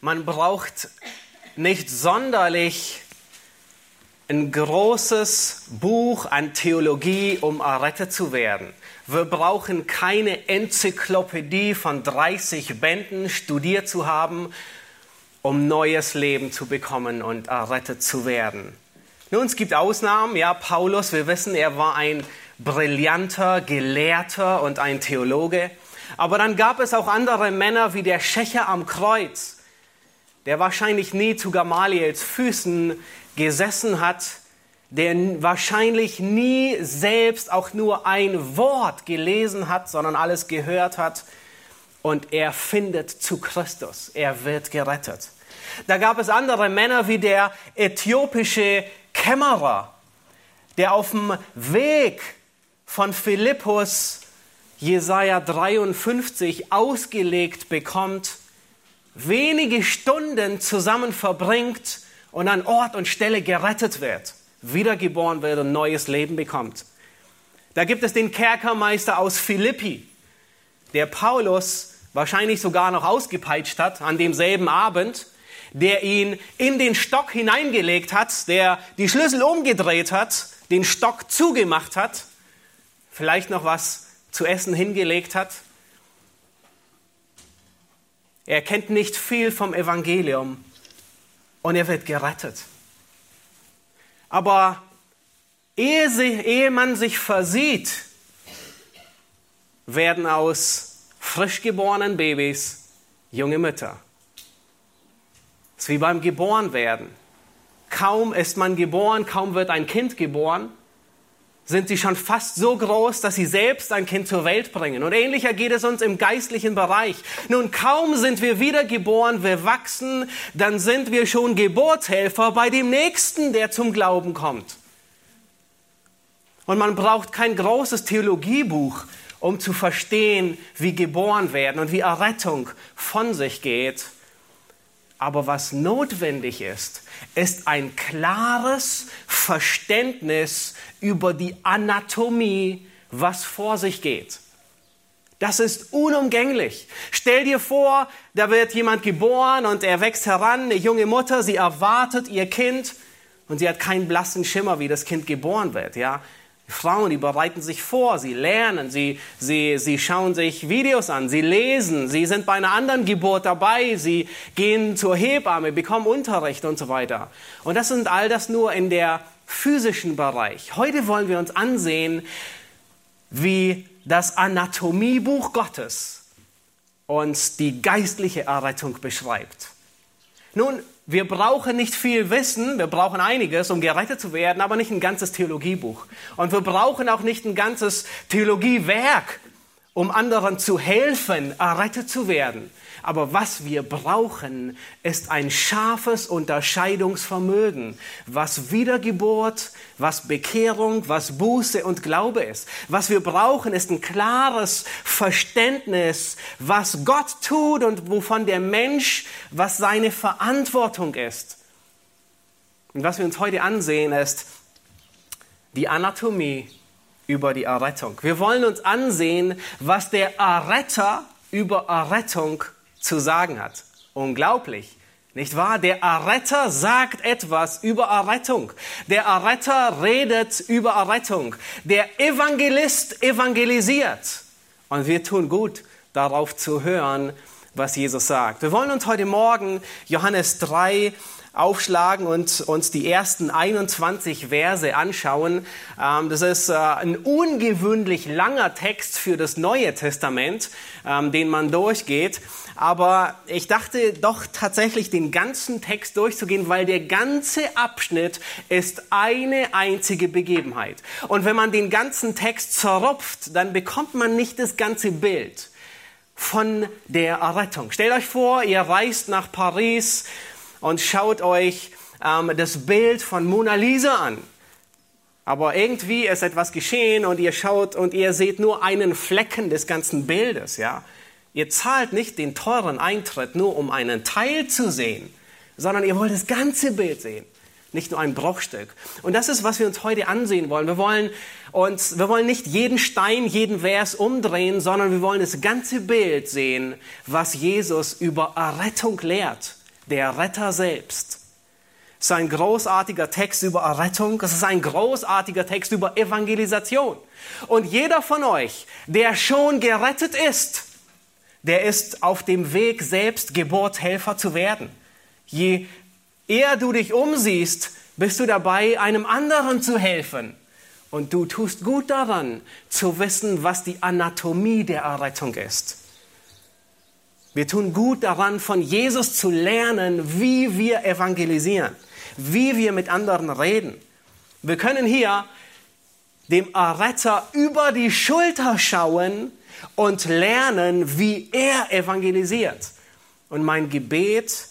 man braucht nicht sonderlich ein großes Buch an Theologie, um errettet zu werden. Wir brauchen keine Enzyklopädie von 30 Bänden studiert zu haben, um neues Leben zu bekommen und errettet zu werden. Nun, es gibt Ausnahmen. Ja, Paulus, wir wissen, er war ein brillanter Gelehrter und ein Theologe. Aber dann gab es auch andere Männer wie der Schächer am Kreuz, der wahrscheinlich nie zu Gamaliels Füßen gesessen hat, der wahrscheinlich nie selbst auch nur ein Wort gelesen hat, sondern alles gehört hat. Und er findet zu Christus. Er wird gerettet. Da gab es andere Männer wie der äthiopische Kämmerer, der auf dem Weg von Philippus Jesaja 53 ausgelegt bekommt, wenige Stunden zusammen verbringt und an Ort und Stelle gerettet wird wiedergeboren wird und neues Leben bekommt. Da gibt es den Kerkermeister aus Philippi, der Paulus wahrscheinlich sogar noch ausgepeitscht hat an demselben Abend, der ihn in den Stock hineingelegt hat, der die Schlüssel umgedreht hat, den Stock zugemacht hat, vielleicht noch was zu essen hingelegt hat. Er kennt nicht viel vom Evangelium und er wird gerettet. Aber ehe, sie, ehe man sich versieht, werden aus frisch geborenen Babys junge Mütter. Es ist wie beim Geborenwerden. Kaum ist man geboren, kaum wird ein Kind geboren, sind sie schon fast so groß, dass sie selbst ein Kind zur Welt bringen. Und ähnlicher geht es uns im geistlichen Bereich. Nun, kaum sind wir wiedergeboren, wir wachsen, dann sind wir schon Geburtshelfer bei dem Nächsten, der zum Glauben kommt. Und man braucht kein großes Theologiebuch, um zu verstehen, wie geboren werden und wie Errettung von sich geht. Aber was notwendig ist, ist ein klares Verständnis über die Anatomie, was vor sich geht. Das ist unumgänglich. Stell dir vor, da wird jemand geboren und er wächst heran, eine junge Mutter, sie erwartet ihr Kind und sie hat keinen blassen Schimmer, wie das Kind geboren wird, ja. Frauen, die bereiten sich vor, sie lernen, sie, sie, sie schauen sich Videos an, sie lesen, sie sind bei einer anderen Geburt dabei, sie gehen zur Hebamme, bekommen Unterricht und so weiter. Und das sind all das nur in der physischen Bereich. Heute wollen wir uns ansehen, wie das Anatomiebuch Gottes uns die geistliche Errettung beschreibt. Nun, wir brauchen nicht viel Wissen, wir brauchen einiges, um gerettet zu werden, aber nicht ein ganzes Theologiebuch. Und wir brauchen auch nicht ein ganzes Theologiewerk, um anderen zu helfen, errettet zu werden. Aber was wir brauchen, ist ein scharfes Unterscheidungsvermögen, was Wiedergeburt, was Bekehrung, was Buße und Glaube ist. Was wir brauchen, ist ein klares Verständnis, was Gott tut und wovon der Mensch, was seine Verantwortung ist. Und was wir uns heute ansehen, ist die Anatomie über die Errettung. Wir wollen uns ansehen, was der Erretter über Errettung zu sagen hat. Unglaublich. Nicht wahr? Der Erretter sagt etwas über Errettung. Der Erretter redet über Errettung. Der Evangelist evangelisiert. Und wir tun gut, darauf zu hören, was Jesus sagt. Wir wollen uns heute Morgen Johannes 3 aufschlagen und uns die ersten 21 Verse anschauen. Ähm, das ist äh, ein ungewöhnlich langer Text für das Neue Testament, ähm, den man durchgeht. Aber ich dachte doch tatsächlich den ganzen Text durchzugehen, weil der ganze Abschnitt ist eine einzige Begebenheit. Und wenn man den ganzen Text zerrupft, dann bekommt man nicht das ganze Bild von der Errettung. Stellt euch vor, ihr reist nach Paris und schaut euch ähm, das Bild von Mona Lisa an. Aber irgendwie ist etwas geschehen und ihr schaut und ihr seht nur einen Flecken des ganzen Bildes, ja. Ihr zahlt nicht den teuren Eintritt nur um einen Teil zu sehen, sondern ihr wollt das ganze Bild sehen, nicht nur ein Bruchstück. Und das ist, was wir uns heute ansehen wollen. Wir wollen uns, wir wollen nicht jeden Stein, jeden Vers umdrehen, sondern wir wollen das ganze Bild sehen, was Jesus über Errettung lehrt der Retter selbst. Es ist ein großartiger Text über Errettung. Es ist ein großartiger Text über Evangelisation. Und jeder von euch, der schon gerettet ist, der ist auf dem Weg, selbst Geburtshelfer zu werden. Je eher du dich umsiehst, bist du dabei, einem anderen zu helfen. Und du tust gut daran, zu wissen, was die Anatomie der Errettung ist. Wir tun gut daran, von Jesus zu lernen, wie wir evangelisieren wie wir mit anderen reden. Wir können hier dem Erretter über die Schulter schauen und lernen, wie er evangelisiert. Und mein Gebet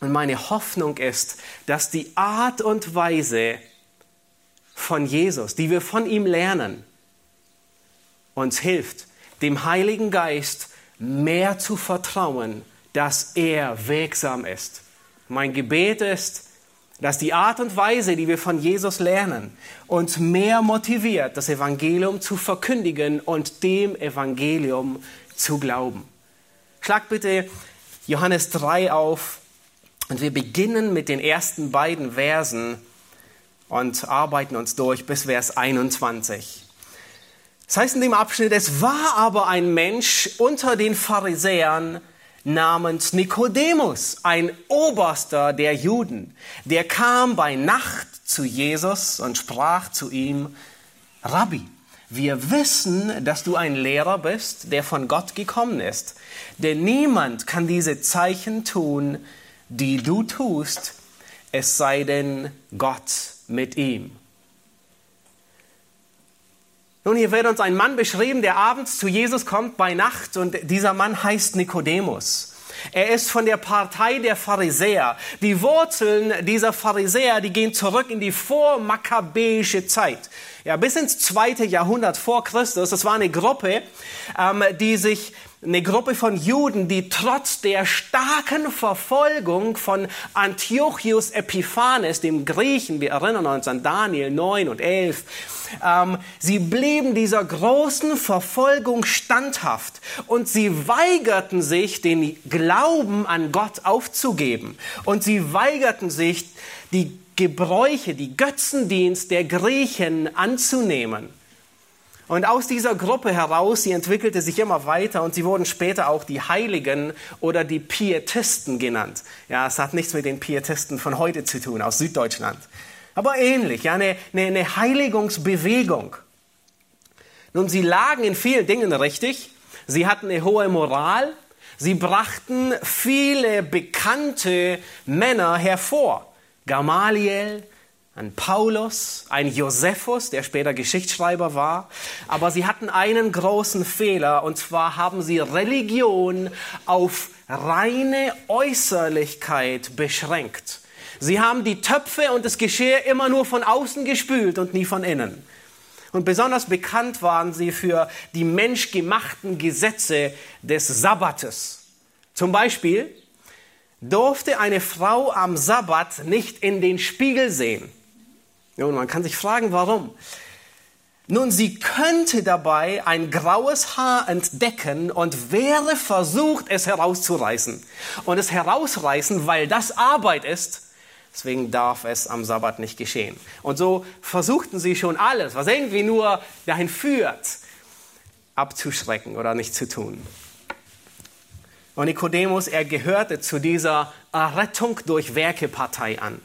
und meine Hoffnung ist, dass die Art und Weise von Jesus, die wir von ihm lernen, uns hilft, dem Heiligen Geist mehr zu vertrauen, dass er wirksam ist. Mein Gebet ist, dass die Art und Weise, die wir von Jesus lernen, uns mehr motiviert, das Evangelium zu verkündigen und dem Evangelium zu glauben. Schlag bitte Johannes 3 auf und wir beginnen mit den ersten beiden Versen und arbeiten uns durch bis Vers 21. Das heißt in dem Abschnitt, es war aber ein Mensch unter den Pharisäern, namens Nikodemus, ein Oberster der Juden. Der kam bei Nacht zu Jesus und sprach zu ihm, Rabbi, wir wissen, dass du ein Lehrer bist, der von Gott gekommen ist. Denn niemand kann diese Zeichen tun, die du tust, es sei denn Gott mit ihm. Nun, hier wird uns ein Mann beschrieben, der abends zu Jesus kommt bei Nacht und dieser Mann heißt Nikodemus. Er ist von der Partei der Pharisäer. Die Wurzeln dieser Pharisäer, die gehen zurück in die vormakkabäische Zeit. Ja, bis ins zweite Jahrhundert vor Christus. Das war eine Gruppe, ähm, die sich eine Gruppe von Juden, die trotz der starken Verfolgung von Antiochus Epiphanes, dem Griechen, wir erinnern uns an Daniel 9 und 11, ähm, sie blieben dieser großen Verfolgung standhaft und sie weigerten sich, den Glauben an Gott aufzugeben und sie weigerten sich, die Gebräuche, die Götzendienst der Griechen anzunehmen. Und aus dieser Gruppe heraus, sie entwickelte sich immer weiter und sie wurden später auch die Heiligen oder die Pietisten genannt. Ja, es hat nichts mit den Pietisten von heute zu tun, aus Süddeutschland. Aber ähnlich, ja, eine, eine, eine Heiligungsbewegung. Nun, sie lagen in vielen Dingen richtig. Sie hatten eine hohe Moral. Sie brachten viele bekannte Männer hervor. Gamaliel, ein Paulus, ein Josephus, der später Geschichtsschreiber war. Aber sie hatten einen großen Fehler, und zwar haben sie Religion auf reine Äußerlichkeit beschränkt. Sie haben die Töpfe und das Geschirr immer nur von außen gespült und nie von innen. Und besonders bekannt waren sie für die menschgemachten Gesetze des Sabbates. Zum Beispiel durfte eine Frau am Sabbat nicht in den Spiegel sehen. Nun, man kann sich fragen, warum. Nun, sie könnte dabei ein graues Haar entdecken und wäre versucht, es herauszureißen. Und es herausreißen, weil das Arbeit ist, deswegen darf es am Sabbat nicht geschehen. Und so versuchten sie schon alles, was irgendwie nur dahin führt, abzuschrecken oder nicht zu tun. Und Nikodemus, er gehörte zu dieser Errettung durch Werke-Partei an.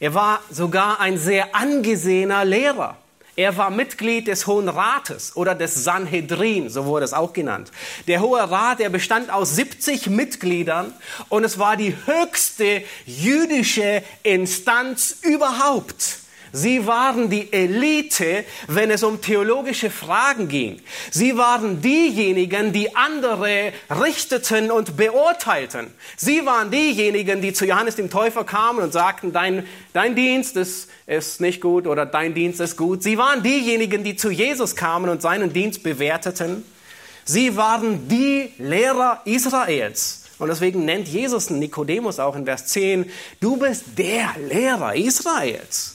Er war sogar ein sehr angesehener Lehrer. Er war Mitglied des Hohen Rates oder des Sanhedrin, so wurde es auch genannt. Der Hohe Rat, der bestand aus 70 Mitgliedern und es war die höchste jüdische Instanz überhaupt. Sie waren die Elite, wenn es um theologische Fragen ging. Sie waren diejenigen, die andere richteten und beurteilten. Sie waren diejenigen, die zu Johannes dem Täufer kamen und sagten, dein, dein Dienst ist, ist nicht gut oder dein Dienst ist gut. Sie waren diejenigen, die zu Jesus kamen und seinen Dienst bewerteten. Sie waren die Lehrer Israels. Und deswegen nennt Jesus Nikodemus auch in Vers 10, du bist der Lehrer Israels.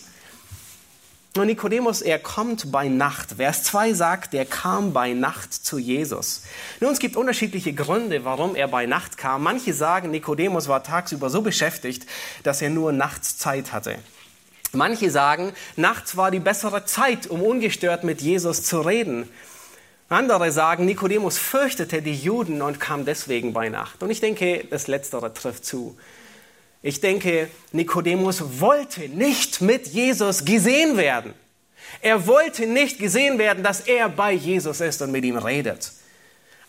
Und Nikodemus, er kommt bei Nacht. Vers 2 sagt, er kam bei Nacht zu Jesus. Nun, es gibt unterschiedliche Gründe, warum er bei Nacht kam. Manche sagen, Nikodemus war tagsüber so beschäftigt, dass er nur nachts Zeit hatte. Manche sagen, nachts war die bessere Zeit, um ungestört mit Jesus zu reden. Andere sagen, Nikodemus fürchtete die Juden und kam deswegen bei Nacht. Und ich denke, das Letztere trifft zu. Ich denke, Nikodemus wollte nicht mit Jesus gesehen werden. Er wollte nicht gesehen werden, dass er bei Jesus ist und mit ihm redet.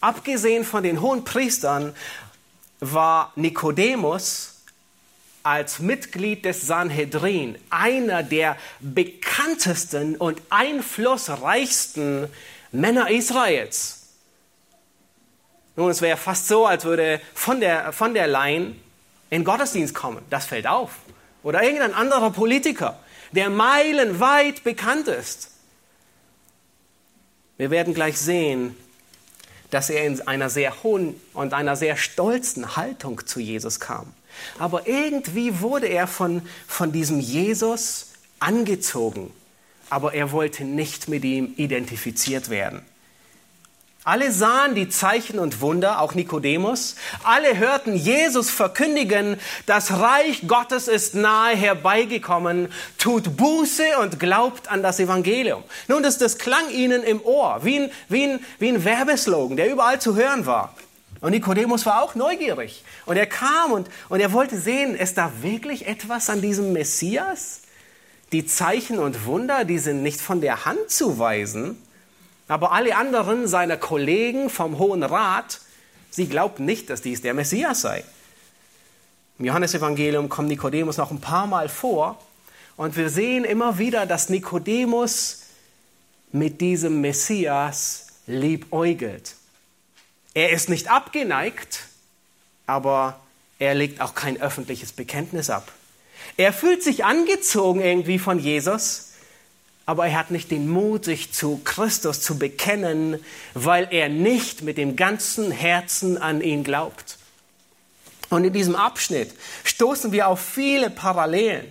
Abgesehen von den hohen Priestern war Nikodemus als Mitglied des Sanhedrin einer der bekanntesten und einflussreichsten Männer Israels. Nun, es wäre fast so, als würde von der, von der Leyen in Gottesdienst kommen. Das fällt auf. Oder irgendein anderer Politiker, der meilenweit bekannt ist. Wir werden gleich sehen, dass er in einer sehr hohen und einer sehr stolzen Haltung zu Jesus kam. Aber irgendwie wurde er von, von diesem Jesus angezogen. Aber er wollte nicht mit ihm identifiziert werden. Alle sahen die Zeichen und Wunder, auch Nikodemus. Alle hörten Jesus verkündigen, das Reich Gottes ist nahe herbeigekommen. Tut Buße und glaubt an das Evangelium. Nun, das, das klang ihnen im Ohr, wie ein, wie, ein, wie ein Werbeslogan, der überall zu hören war. Und Nikodemus war auch neugierig. Und er kam und, und er wollte sehen, ist da wirklich etwas an diesem Messias? Die Zeichen und Wunder, die sind nicht von der Hand zu weisen. Aber alle anderen seiner Kollegen vom Hohen Rat, sie glaubten nicht, dass dies der Messias sei. Im Johannesevangelium kommt Nikodemus noch ein paar Mal vor und wir sehen immer wieder, dass Nikodemus mit diesem Messias liebäugelt. Er ist nicht abgeneigt, aber er legt auch kein öffentliches Bekenntnis ab. Er fühlt sich angezogen irgendwie von Jesus, aber er hat nicht den Mut, sich zu Christus zu bekennen, weil er nicht mit dem ganzen Herzen an ihn glaubt. Und in diesem Abschnitt stoßen wir auf viele Parallelen.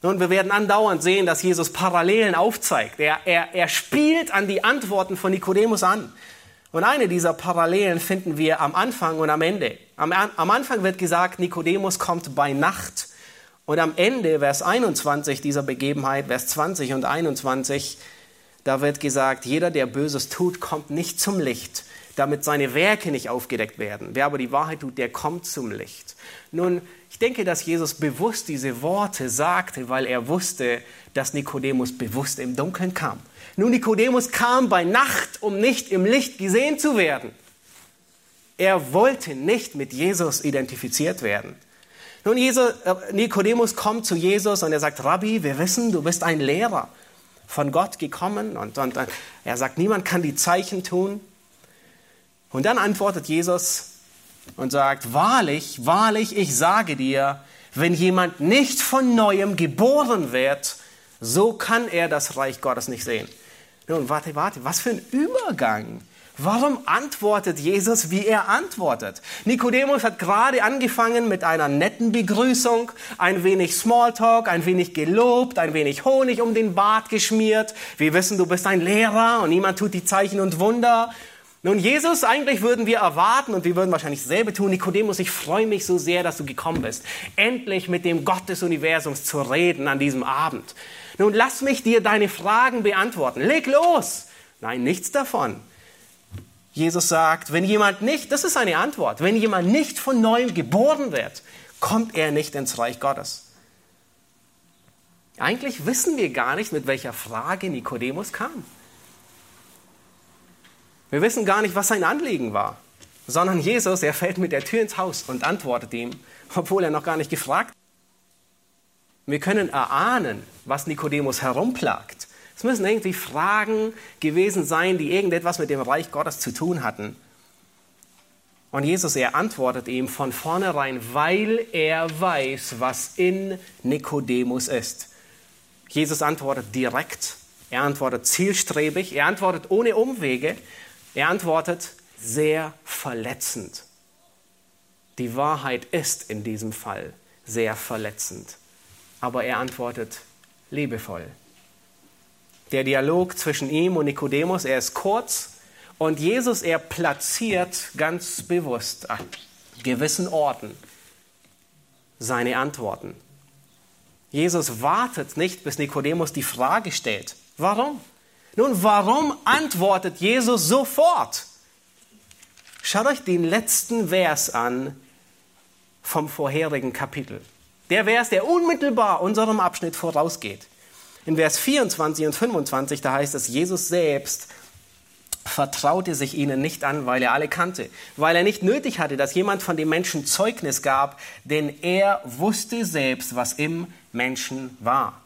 Und wir werden andauernd sehen, dass Jesus Parallelen aufzeigt. Er, er, er spielt an die Antworten von Nikodemus an. Und eine dieser Parallelen finden wir am Anfang und am Ende. Am, am Anfang wird gesagt, Nikodemus kommt bei Nacht und am Ende, Vers 21 dieser Begebenheit, Vers 20 und 21, da wird gesagt, jeder, der Böses tut, kommt nicht zum Licht, damit seine Werke nicht aufgedeckt werden. Wer aber die Wahrheit tut, der kommt zum Licht. Nun, ich denke, dass Jesus bewusst diese Worte sagte, weil er wusste, dass Nikodemus bewusst im Dunkeln kam. Nun, Nikodemus kam bei Nacht, um nicht im Licht gesehen zu werden. Er wollte nicht mit Jesus identifiziert werden. Nun, Jesus, äh, Nikodemus kommt zu Jesus und er sagt, Rabbi, wir wissen, du bist ein Lehrer von Gott gekommen. Und, und er sagt, niemand kann die Zeichen tun. Und dann antwortet Jesus und sagt, wahrlich, wahrlich, ich sage dir, wenn jemand nicht von neuem geboren wird, so kann er das Reich Gottes nicht sehen. Nun, warte, warte, was für ein Übergang. Warum antwortet Jesus, wie er antwortet? Nikodemus hat gerade angefangen mit einer netten Begrüßung, ein wenig Smalltalk, ein wenig gelobt, ein wenig Honig um den Bart geschmiert. Wir wissen, du bist ein Lehrer und niemand tut die Zeichen und Wunder. Nun, Jesus, eigentlich würden wir erwarten und wir würden wahrscheinlich dasselbe tun. Nikodemus, ich freue mich so sehr, dass du gekommen bist. Endlich mit dem Gott des Universums zu reden an diesem Abend. Nun, lass mich dir deine Fragen beantworten. Leg los! Nein, nichts davon. Jesus sagt, wenn jemand nicht, das ist eine Antwort, wenn jemand nicht von neuem geboren wird, kommt er nicht ins Reich Gottes. Eigentlich wissen wir gar nicht, mit welcher Frage Nikodemus kam. Wir wissen gar nicht, was sein Anliegen war, sondern Jesus, er fällt mit der Tür ins Haus und antwortet ihm, obwohl er noch gar nicht gefragt. Wir können erahnen, was Nikodemus herumplagt. Es müssen irgendwie Fragen gewesen sein, die irgendetwas mit dem Reich Gottes zu tun hatten. Und Jesus, er antwortet ihm von vornherein, weil er weiß, was in Nikodemus ist. Jesus antwortet direkt, er antwortet zielstrebig, er antwortet ohne Umwege, er antwortet sehr verletzend. Die Wahrheit ist in diesem Fall sehr verletzend, aber er antwortet liebevoll. Der Dialog zwischen ihm und Nikodemus, er ist kurz und Jesus, er platziert ganz bewusst an gewissen Orten seine Antworten. Jesus wartet nicht, bis Nikodemus die Frage stellt. Warum? Nun, warum antwortet Jesus sofort? Schaut euch den letzten Vers an vom vorherigen Kapitel. Der Vers, der unmittelbar unserem Abschnitt vorausgeht. In Vers 24 und 25, da heißt es, Jesus selbst vertraute sich ihnen nicht an, weil er alle kannte, weil er nicht nötig hatte, dass jemand von dem Menschen Zeugnis gab, denn er wusste selbst, was im Menschen war.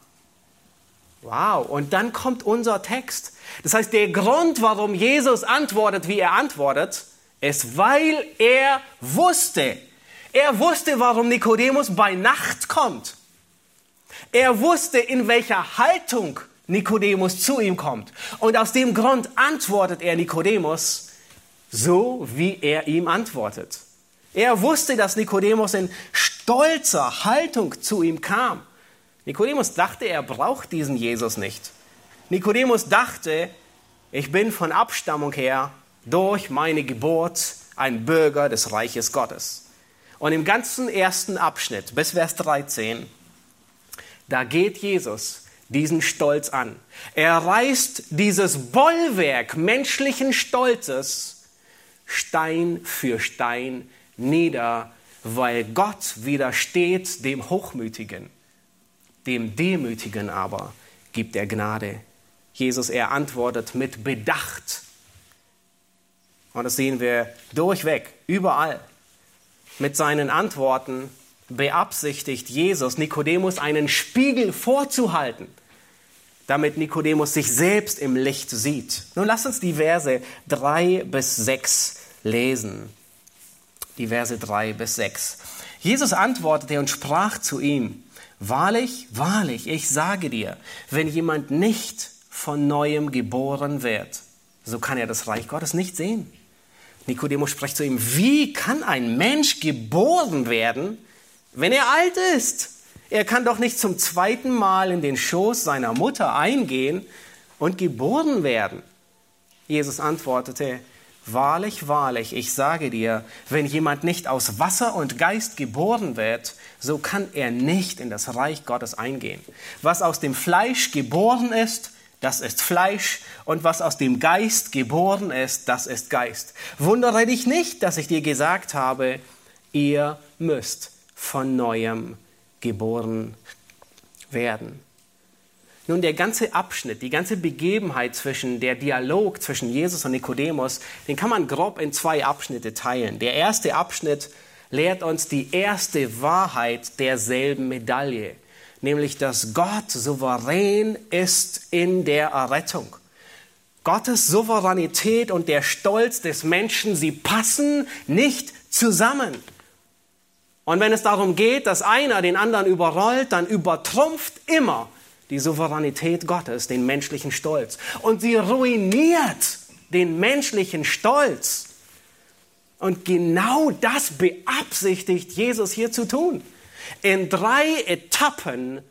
Wow, und dann kommt unser Text. Das heißt, der Grund, warum Jesus antwortet, wie er antwortet, ist, weil er wusste. Er wusste, warum Nikodemus bei Nacht kommt. Er wusste, in welcher Haltung Nikodemus zu ihm kommt. Und aus dem Grund antwortet er Nikodemus so, wie er ihm antwortet. Er wusste, dass Nikodemus in stolzer Haltung zu ihm kam. Nikodemus dachte, er braucht diesen Jesus nicht. Nikodemus dachte, ich bin von Abstammung her durch meine Geburt ein Bürger des Reiches Gottes. Und im ganzen ersten Abschnitt bis Vers 13, da geht Jesus diesen Stolz an. Er reißt dieses Bollwerk menschlichen Stolzes Stein für Stein nieder, weil Gott widersteht dem Hochmütigen. Dem Demütigen aber gibt er Gnade. Jesus, er antwortet mit Bedacht. Und das sehen wir durchweg, überall. Mit seinen Antworten beabsichtigt Jesus, Nikodemus einen Spiegel vorzuhalten, damit Nikodemus sich selbst im Licht sieht. Nun lass uns die Verse 3 bis 6 lesen. Die Verse 3 bis 6. Jesus antwortete und sprach zu ihm, Wahrlich, wahrlich, ich sage dir, wenn jemand nicht von neuem geboren wird, so kann er das Reich Gottes nicht sehen. Nikodemus spricht zu ihm, wie kann ein Mensch geboren werden, wenn er alt ist? Er kann doch nicht zum zweiten Mal in den Schoß seiner Mutter eingehen und geboren werden. Jesus antwortete, Wahrlich, wahrlich, ich sage dir, wenn jemand nicht aus Wasser und Geist geboren wird, so kann er nicht in das Reich Gottes eingehen. Was aus dem Fleisch geboren ist, das ist Fleisch, und was aus dem Geist geboren ist, das ist Geist. Wundere dich nicht, dass ich dir gesagt habe, ihr müsst von neuem geboren werden. Nun, der ganze Abschnitt, die ganze Begebenheit zwischen der Dialog zwischen Jesus und Nikodemus, den kann man grob in zwei Abschnitte teilen. Der erste Abschnitt lehrt uns die erste Wahrheit derselben Medaille, nämlich dass Gott souverän ist in der Errettung. Gottes Souveränität und der Stolz des Menschen, sie passen nicht zusammen. Und wenn es darum geht, dass einer den anderen überrollt, dann übertrumpft immer die Souveränität Gottes den menschlichen Stolz. Und sie ruiniert den menschlichen Stolz. Und genau das beabsichtigt Jesus hier zu tun. In drei Etappen,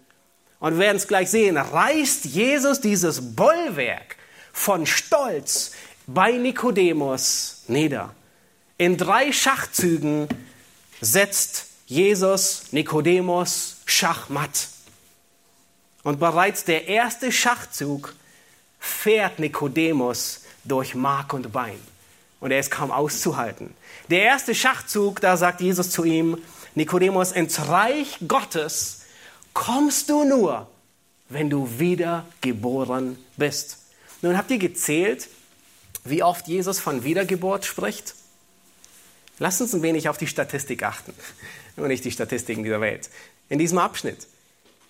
und wir werden es gleich sehen, reißt Jesus dieses Bollwerk von Stolz bei Nikodemus nieder. In drei Schachzügen setzt Jesus Nikodemus Schachmatt. Und bereits der erste Schachzug fährt Nikodemus durch Mark und Bein. Und er ist kaum auszuhalten. Der erste Schachzug, da sagt Jesus zu ihm, Nikodemus, ins Reich Gottes kommst du nur, wenn du wiedergeboren bist. Nun habt ihr gezählt, wie oft Jesus von Wiedergeburt spricht? Lasst uns ein wenig auf die Statistik achten. Nur nicht die Statistiken dieser Welt. In diesem Abschnitt.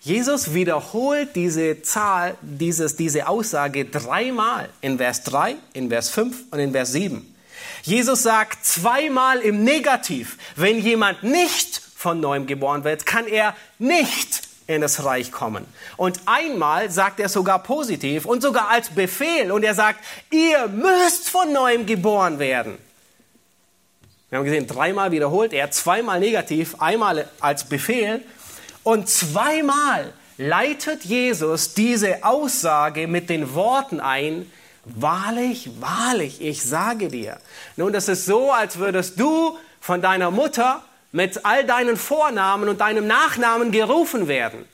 Jesus wiederholt diese Zahl, dieses, diese Aussage dreimal in Vers 3, in Vers 5 und in Vers 7. Jesus sagt zweimal im Negativ, wenn jemand nicht von neuem geboren wird, kann er nicht in das Reich kommen. Und einmal sagt er sogar positiv und sogar als Befehl und er sagt, ihr müsst von neuem geboren werden. Wir haben gesehen, dreimal wiederholt er, zweimal negativ, einmal als Befehl und zweimal leitet Jesus diese Aussage mit den Worten ein, wahrlich, wahrlich, ich sage dir. Nun, das ist so, als würdest du von deiner Mutter mit all deinen Vornamen und deinem Nachnamen gerufen werden.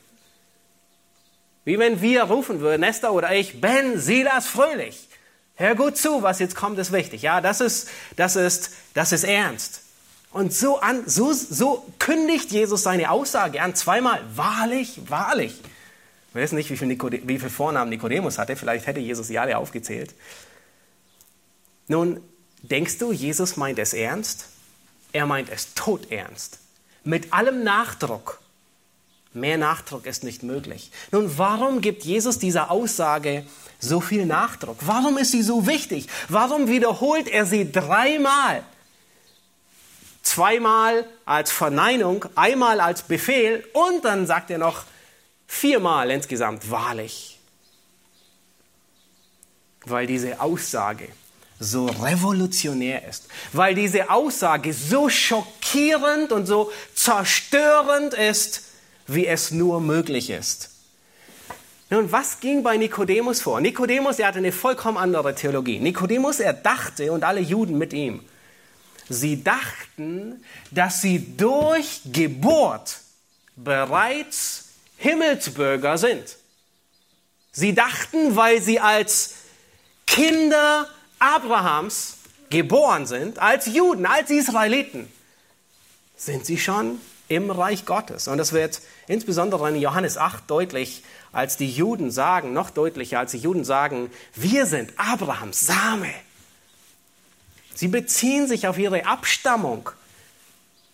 Wie wenn wir rufen würden, Esther oder ich, Ben Silas Fröhlich. Hör gut zu, was jetzt kommt, ist wichtig. Ja, das ist, das ist, das ist ernst. Und so, an, so, so kündigt Jesus seine Aussage an, zweimal, wahrlich, wahrlich. Wir wissen nicht, wie viele viel Vornamen Nikodemus hatte, vielleicht hätte Jesus sie alle aufgezählt. Nun, denkst du, Jesus meint es ernst? Er meint es todernst. Mit allem Nachdruck. Mehr Nachdruck ist nicht möglich. Nun, warum gibt Jesus dieser Aussage so viel Nachdruck? Warum ist sie so wichtig? Warum wiederholt er sie dreimal? zweimal als Verneinung, einmal als Befehl und dann sagt er noch viermal insgesamt wahrlich. Weil diese Aussage so revolutionär ist, weil diese Aussage so schockierend und so zerstörend ist, wie es nur möglich ist. Nun, was ging bei Nikodemus vor? Nikodemus, er hatte eine vollkommen andere Theologie. Nikodemus, er dachte und alle Juden mit ihm, Sie dachten, dass sie durch Geburt bereits Himmelsbürger sind. Sie dachten, weil sie als Kinder Abrahams geboren sind, als Juden, als Israeliten, sind sie schon im Reich Gottes. Und das wird insbesondere in Johannes 8 deutlich, als die Juden sagen, noch deutlicher, als die Juden sagen, wir sind Abrahams Same. Sie beziehen sich auf ihre Abstammung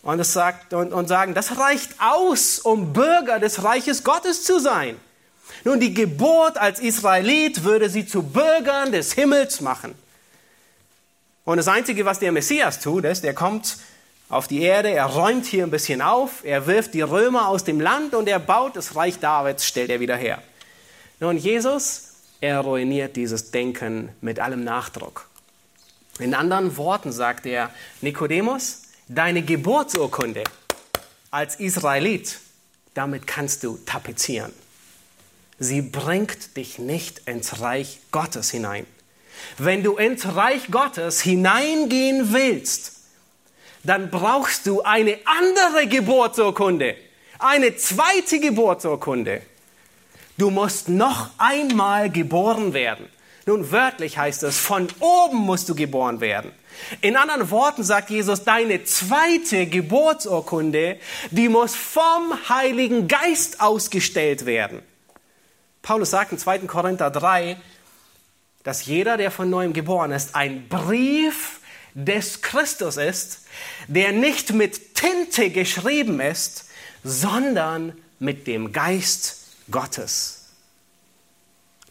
und, sagt, und, und sagen, das reicht aus, um Bürger des Reiches Gottes zu sein. Nun, die Geburt als Israelit würde sie zu Bürgern des Himmels machen. Und das Einzige, was der Messias tut, ist, er kommt auf die Erde, er räumt hier ein bisschen auf, er wirft die Römer aus dem Land und er baut das Reich Davids, stellt er wieder her. Nun, Jesus, er ruiniert dieses Denken mit allem Nachdruck. In anderen Worten sagt er, Nikodemus, deine Geburtsurkunde als Israelit, damit kannst du tapezieren. Sie bringt dich nicht ins Reich Gottes hinein. Wenn du ins Reich Gottes hineingehen willst, dann brauchst du eine andere Geburtsurkunde, eine zweite Geburtsurkunde. Du musst noch einmal geboren werden. Nun, wörtlich heißt es, von oben musst du geboren werden. In anderen Worten sagt Jesus, deine zweite Geburtsurkunde, die muss vom Heiligen Geist ausgestellt werden. Paulus sagt in 2. Korinther 3, dass jeder, der von neuem geboren ist, ein Brief des Christus ist, der nicht mit Tinte geschrieben ist, sondern mit dem Geist Gottes.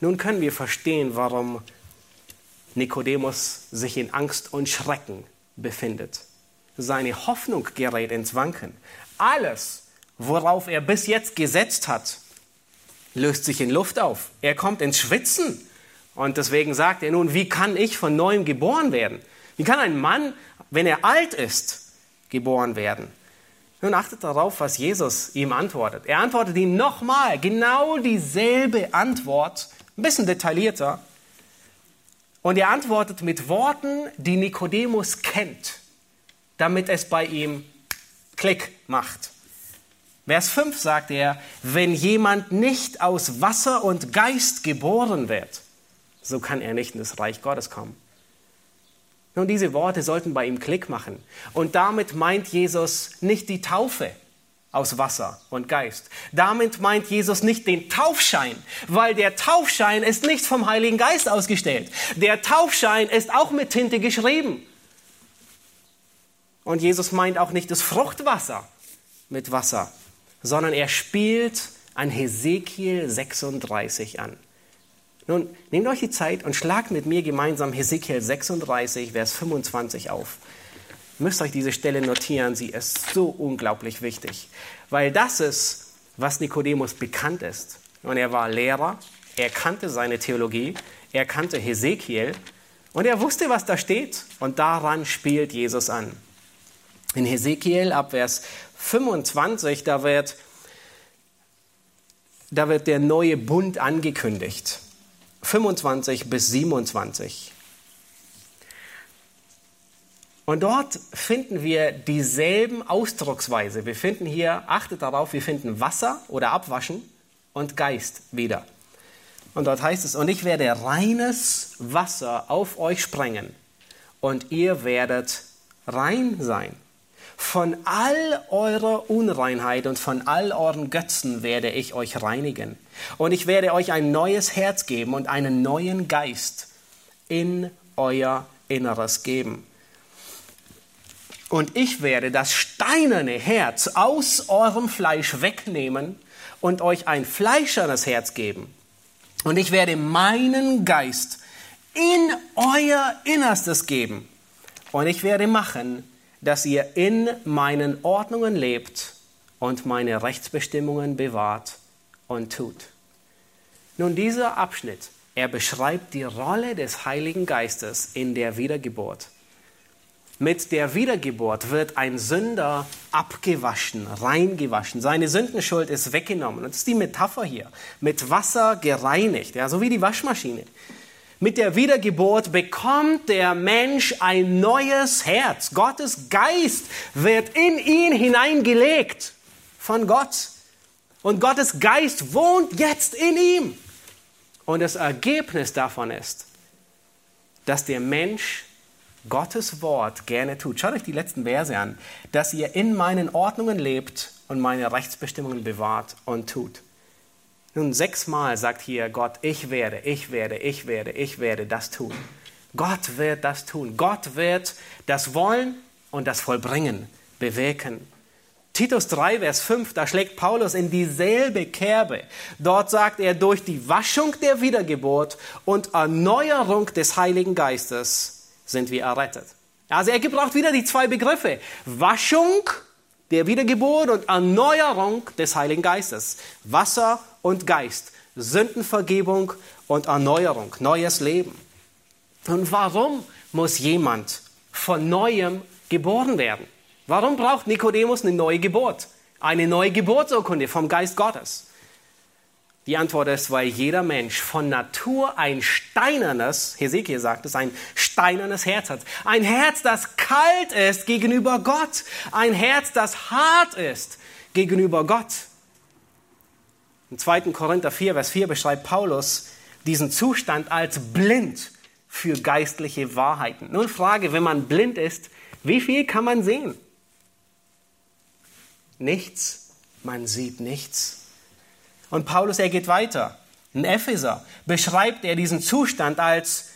Nun können wir verstehen, warum Nikodemus sich in Angst und Schrecken befindet. Seine Hoffnung gerät ins Wanken. Alles, worauf er bis jetzt gesetzt hat, löst sich in Luft auf. Er kommt ins Schwitzen. Und deswegen sagt er nun, wie kann ich von neuem geboren werden? Wie kann ein Mann, wenn er alt ist, geboren werden? Nun achtet darauf, was Jesus ihm antwortet. Er antwortet ihm nochmal genau dieselbe Antwort, ein bisschen detaillierter. Und er antwortet mit Worten, die Nikodemus kennt, damit es bei ihm Klick macht. Vers 5 sagt er, wenn jemand nicht aus Wasser und Geist geboren wird, so kann er nicht in das Reich Gottes kommen. Nun, diese Worte sollten bei ihm Klick machen. Und damit meint Jesus nicht die Taufe, aus Wasser und Geist. Damit meint Jesus nicht den Taufschein, weil der Taufschein ist nicht vom Heiligen Geist ausgestellt. Der Taufschein ist auch mit Tinte geschrieben. Und Jesus meint auch nicht das Fruchtwasser mit Wasser, sondern er spielt an Hesekiel 36 an. Nun, nehmt euch die Zeit und schlagt mit mir gemeinsam Hesekiel 36, Vers 25 auf müsst euch diese Stelle notieren, sie ist so unglaublich wichtig, weil das ist, was Nikodemus bekannt ist. Und er war Lehrer, er kannte seine Theologie, er kannte Hesekiel und er wusste, was da steht und daran spielt Jesus an. In Hesekiel ab Vers 25, da wird da wird der neue Bund angekündigt. 25 bis 27. Und dort finden wir dieselben Ausdrucksweise. Wir finden hier, achtet darauf, wir finden Wasser oder Abwaschen und Geist wieder. Und dort heißt es, und ich werde reines Wasser auf euch sprengen und ihr werdet rein sein. Von all eurer Unreinheit und von all euren Götzen werde ich euch reinigen. Und ich werde euch ein neues Herz geben und einen neuen Geist in euer Inneres geben und ich werde das steinerne Herz aus eurem Fleisch wegnehmen und euch ein fleischernes Herz geben. Und ich werde meinen Geist in euer Innerstes geben. Und ich werde machen, dass ihr in meinen Ordnungen lebt und meine Rechtsbestimmungen bewahrt und tut. Nun, dieser Abschnitt, er beschreibt die Rolle des Heiligen Geistes in der Wiedergeburt. Mit der Wiedergeburt wird ein Sünder abgewaschen, reingewaschen. Seine Sündenschuld ist weggenommen. Und das ist die Metapher hier. Mit Wasser gereinigt, ja, so wie die Waschmaschine. Mit der Wiedergeburt bekommt der Mensch ein neues Herz. Gottes Geist wird in ihn hineingelegt von Gott. Und Gottes Geist wohnt jetzt in ihm. Und das Ergebnis davon ist, dass der Mensch Gottes Wort gerne tut. Schaut euch die letzten Verse an, dass ihr in meinen Ordnungen lebt und meine Rechtsbestimmungen bewahrt und tut. Nun, sechsmal sagt hier Gott, ich werde, ich werde, ich werde, ich werde das tun. Gott wird das tun. Gott wird das wollen und das vollbringen, bewirken. Titus 3, Vers 5, da schlägt Paulus in dieselbe Kerbe. Dort sagt er, durch die Waschung der Wiedergeburt und Erneuerung des Heiligen Geistes sind wir errettet. Also er gebraucht wieder die zwei Begriffe. Waschung der Wiedergeburt und Erneuerung des Heiligen Geistes. Wasser und Geist. Sündenvergebung und Erneuerung. Neues Leben. Und warum muss jemand von neuem geboren werden? Warum braucht Nikodemus eine neue Geburt? Eine neue Geburtsurkunde vom Geist Gottes. Die Antwort ist, weil jeder Mensch von Natur ein steinernes, Hesekiel sagt es, ein steinernes Herz hat. Ein Herz, das kalt ist gegenüber Gott. Ein Herz, das hart ist gegenüber Gott. Im 2. Korinther 4, Vers 4 beschreibt Paulus diesen Zustand als blind für geistliche Wahrheiten. Nun Frage, wenn man blind ist, wie viel kann man sehen? Nichts. Man sieht nichts. Und Paulus, er geht weiter. In Epheser beschreibt er diesen Zustand als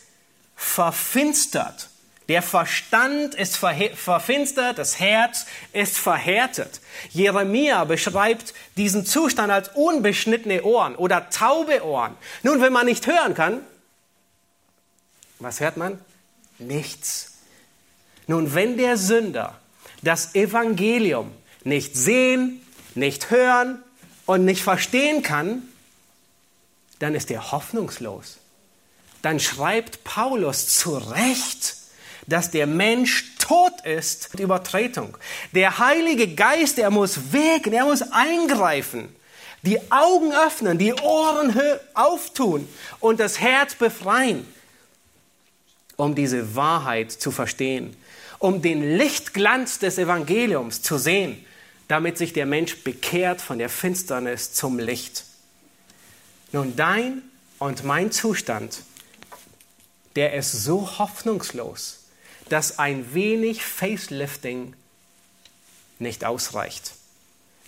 verfinstert. Der Verstand ist verfinstert, das Herz ist verhärtet. Jeremia beschreibt diesen Zustand als unbeschnittene Ohren oder taube Ohren. Nun, wenn man nicht hören kann, was hört man? Nichts. Nun, wenn der Sünder das Evangelium nicht sehen, nicht hören und nicht verstehen kann, dann ist er hoffnungslos. Dann schreibt Paulus zu Recht, dass der Mensch tot ist mit Übertretung. Der Heilige Geist, er muss wirken, er muss eingreifen, die Augen öffnen, die Ohren auftun und das Herz befreien, um diese Wahrheit zu verstehen, um den Lichtglanz des Evangeliums zu sehen damit sich der Mensch bekehrt von der Finsternis zum Licht. Nun, dein und mein Zustand, der ist so hoffnungslos, dass ein wenig Facelifting nicht ausreicht.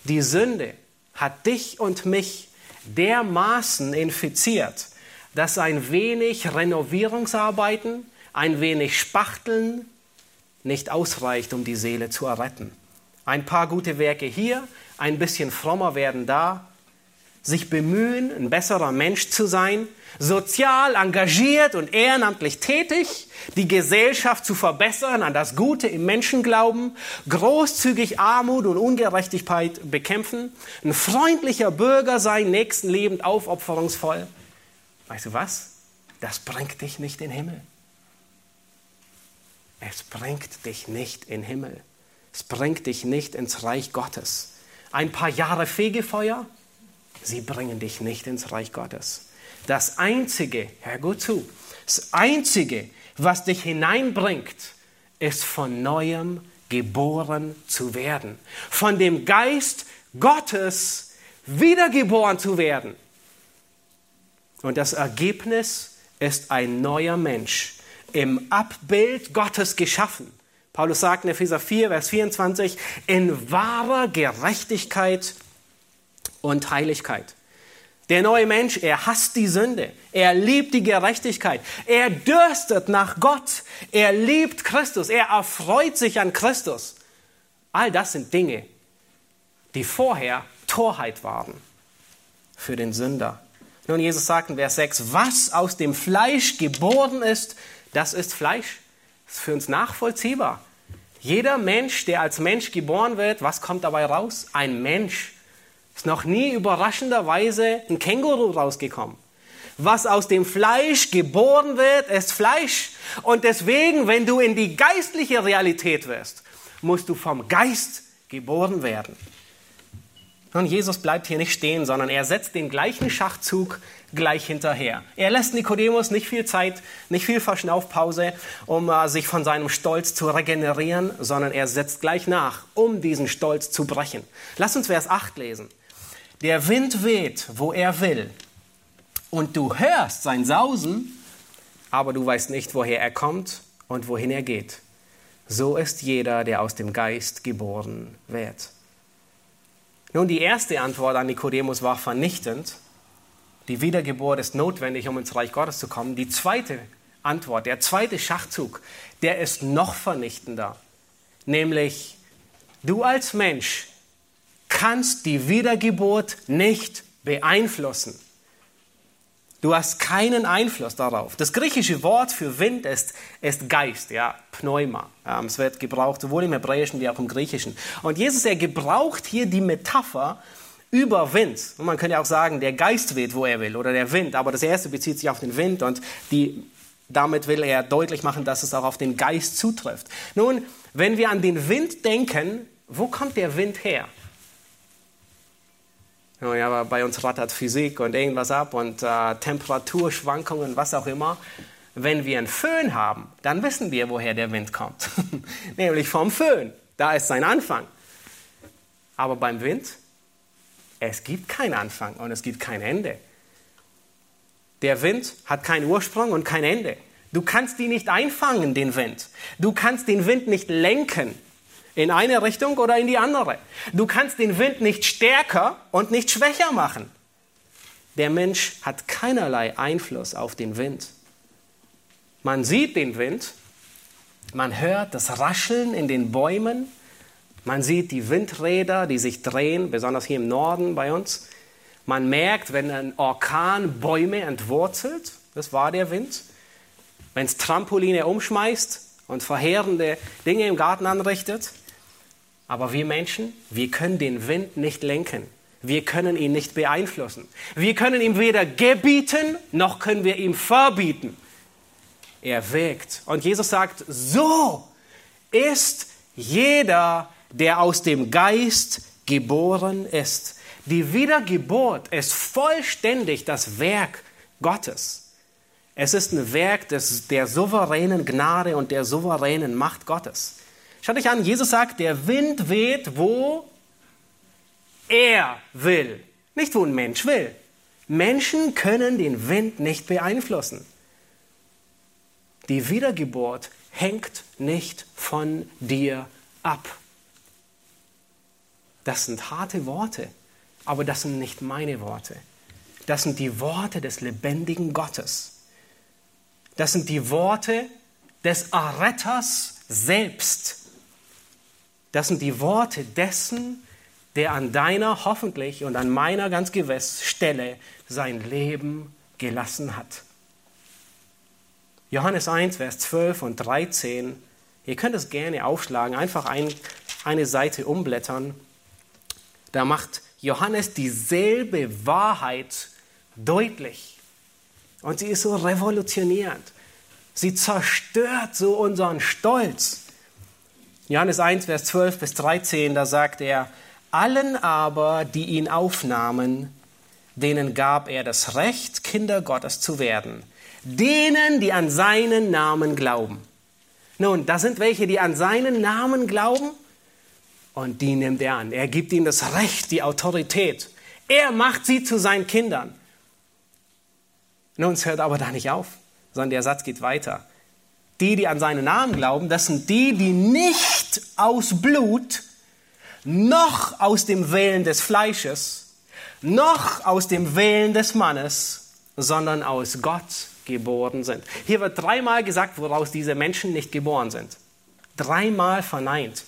Die Sünde hat dich und mich dermaßen infiziert, dass ein wenig Renovierungsarbeiten, ein wenig Spachteln nicht ausreicht, um die Seele zu erretten. Ein paar gute Werke hier, ein bisschen frommer werden da, sich bemühen, ein besserer Mensch zu sein, sozial engagiert und ehrenamtlich tätig, die Gesellschaft zu verbessern, an das Gute im Menschen glauben, großzügig Armut und Ungerechtigkeit bekämpfen, ein freundlicher Bürger sein, nächstenlebend aufopferungsvoll. Weißt du was? Das bringt dich nicht in den Himmel. Es bringt dich nicht in den Himmel. Es bringt dich nicht ins Reich Gottes. Ein paar Jahre Fegefeuer, sie bringen dich nicht ins Reich Gottes. Das Einzige, hör gut zu, das Einzige, was dich hineinbringt, ist von neuem geboren zu werden. Von dem Geist Gottes wiedergeboren zu werden. Und das Ergebnis ist ein neuer Mensch, im Abbild Gottes geschaffen. Paulus sagt in Epheser 4, Vers 24, in wahrer Gerechtigkeit und Heiligkeit. Der neue Mensch, er hasst die Sünde, er liebt die Gerechtigkeit, er dürstet nach Gott, er liebt Christus, er erfreut sich an Christus. All das sind Dinge, die vorher Torheit waren für den Sünder. Nun, Jesus sagt in Vers 6, was aus dem Fleisch geboren ist, das ist Fleisch. Ist für uns nachvollziehbar. Jeder Mensch, der als Mensch geboren wird, was kommt dabei raus? Ein Mensch. Ist noch nie überraschenderweise ein Känguru rausgekommen. Was aus dem Fleisch geboren wird, ist Fleisch. Und deswegen, wenn du in die geistliche Realität wirst, musst du vom Geist geboren werden. Und Jesus bleibt hier nicht stehen, sondern er setzt den gleichen Schachzug gleich hinterher. Er lässt Nikodemus nicht viel Zeit, nicht viel Verschnaufpause, um uh, sich von seinem Stolz zu regenerieren, sondern er setzt gleich nach, um diesen Stolz zu brechen. Lass uns Vers 8 lesen. Der Wind weht, wo er will, und du hörst sein Sausen, aber du weißt nicht, woher er kommt und wohin er geht. So ist jeder, der aus dem Geist geboren wird. Nun, die erste Antwort an Nikodemus war vernichtend. Die Wiedergeburt ist notwendig, um ins Reich Gottes zu kommen. Die zweite Antwort, der zweite Schachzug, der ist noch vernichtender. Nämlich, du als Mensch kannst die Wiedergeburt nicht beeinflussen. Du hast keinen Einfluss darauf. Das griechische Wort für Wind ist, ist Geist, ja, Pneuma. Es wird gebraucht sowohl im Hebräischen wie auch im Griechischen. Und Jesus, er gebraucht hier die Metapher über Wind. Und man könnte auch sagen, der Geist weht, wo er will, oder der Wind. Aber das erste bezieht sich auf den Wind und die, damit will er deutlich machen, dass es auch auf den Geist zutrifft. Nun, wenn wir an den Wind denken, wo kommt der Wind her? Ja, bei uns rattert Physik und irgendwas ab und äh, Temperaturschwankungen, was auch immer. Wenn wir einen Föhn haben, dann wissen wir, woher der Wind kommt. Nämlich vom Föhn. Da ist sein Anfang. Aber beim Wind, es gibt keinen Anfang und es gibt kein Ende. Der Wind hat keinen Ursprung und kein Ende. Du kannst ihn nicht einfangen, den Wind. Du kannst den Wind nicht lenken in eine Richtung oder in die andere. Du kannst den Wind nicht stärker und nicht schwächer machen. Der Mensch hat keinerlei Einfluss auf den Wind. Man sieht den Wind, man hört das Rascheln in den Bäumen, man sieht die Windräder, die sich drehen, besonders hier im Norden bei uns. Man merkt, wenn ein Orkan Bäume entwurzelt, das war der Wind. Wenn es Trampoline umschmeißt und verheerende Dinge im Garten anrichtet. Aber wir Menschen, wir können den Wind nicht lenken. Wir können ihn nicht beeinflussen. Wir können ihm weder gebieten, noch können wir ihm verbieten. Er wirkt. Und Jesus sagt, so ist jeder, der aus dem Geist geboren ist. Die Wiedergeburt ist vollständig das Werk Gottes. Es ist ein Werk des, der souveränen Gnade und der souveränen Macht Gottes. Schaut euch an, Jesus sagt, der Wind weht, wo er will, nicht wo ein Mensch will. Menschen können den Wind nicht beeinflussen. Die Wiedergeburt hängt nicht von dir ab. Das sind harte Worte, aber das sind nicht meine Worte. Das sind die Worte des lebendigen Gottes. Das sind die Worte des Erretters selbst. Das sind die Worte dessen, der an deiner hoffentlich und an meiner ganz gewiss Stelle sein Leben gelassen hat. Johannes 1, Vers 12 und 13. Ihr könnt es gerne aufschlagen, einfach ein, eine Seite umblättern. Da macht Johannes dieselbe Wahrheit deutlich. Und sie ist so revolutionierend. Sie zerstört so unseren Stolz. Johannes 1, Vers 12 bis 13, da sagt er, allen aber, die ihn aufnahmen, denen gab er das Recht, Kinder Gottes zu werden. Denen, die an seinen Namen glauben. Nun, da sind welche, die an seinen Namen glauben und die nimmt er an. Er gibt ihnen das Recht, die Autorität. Er macht sie zu seinen Kindern. Nun, es hört aber da nicht auf, sondern der Satz geht weiter. Die, die an seinen Namen glauben, das sind die, die nicht aus Blut, noch aus dem Willen des Fleisches, noch aus dem Willen des Mannes, sondern aus Gott geboren sind. Hier wird dreimal gesagt, woraus diese Menschen nicht geboren sind. Dreimal verneint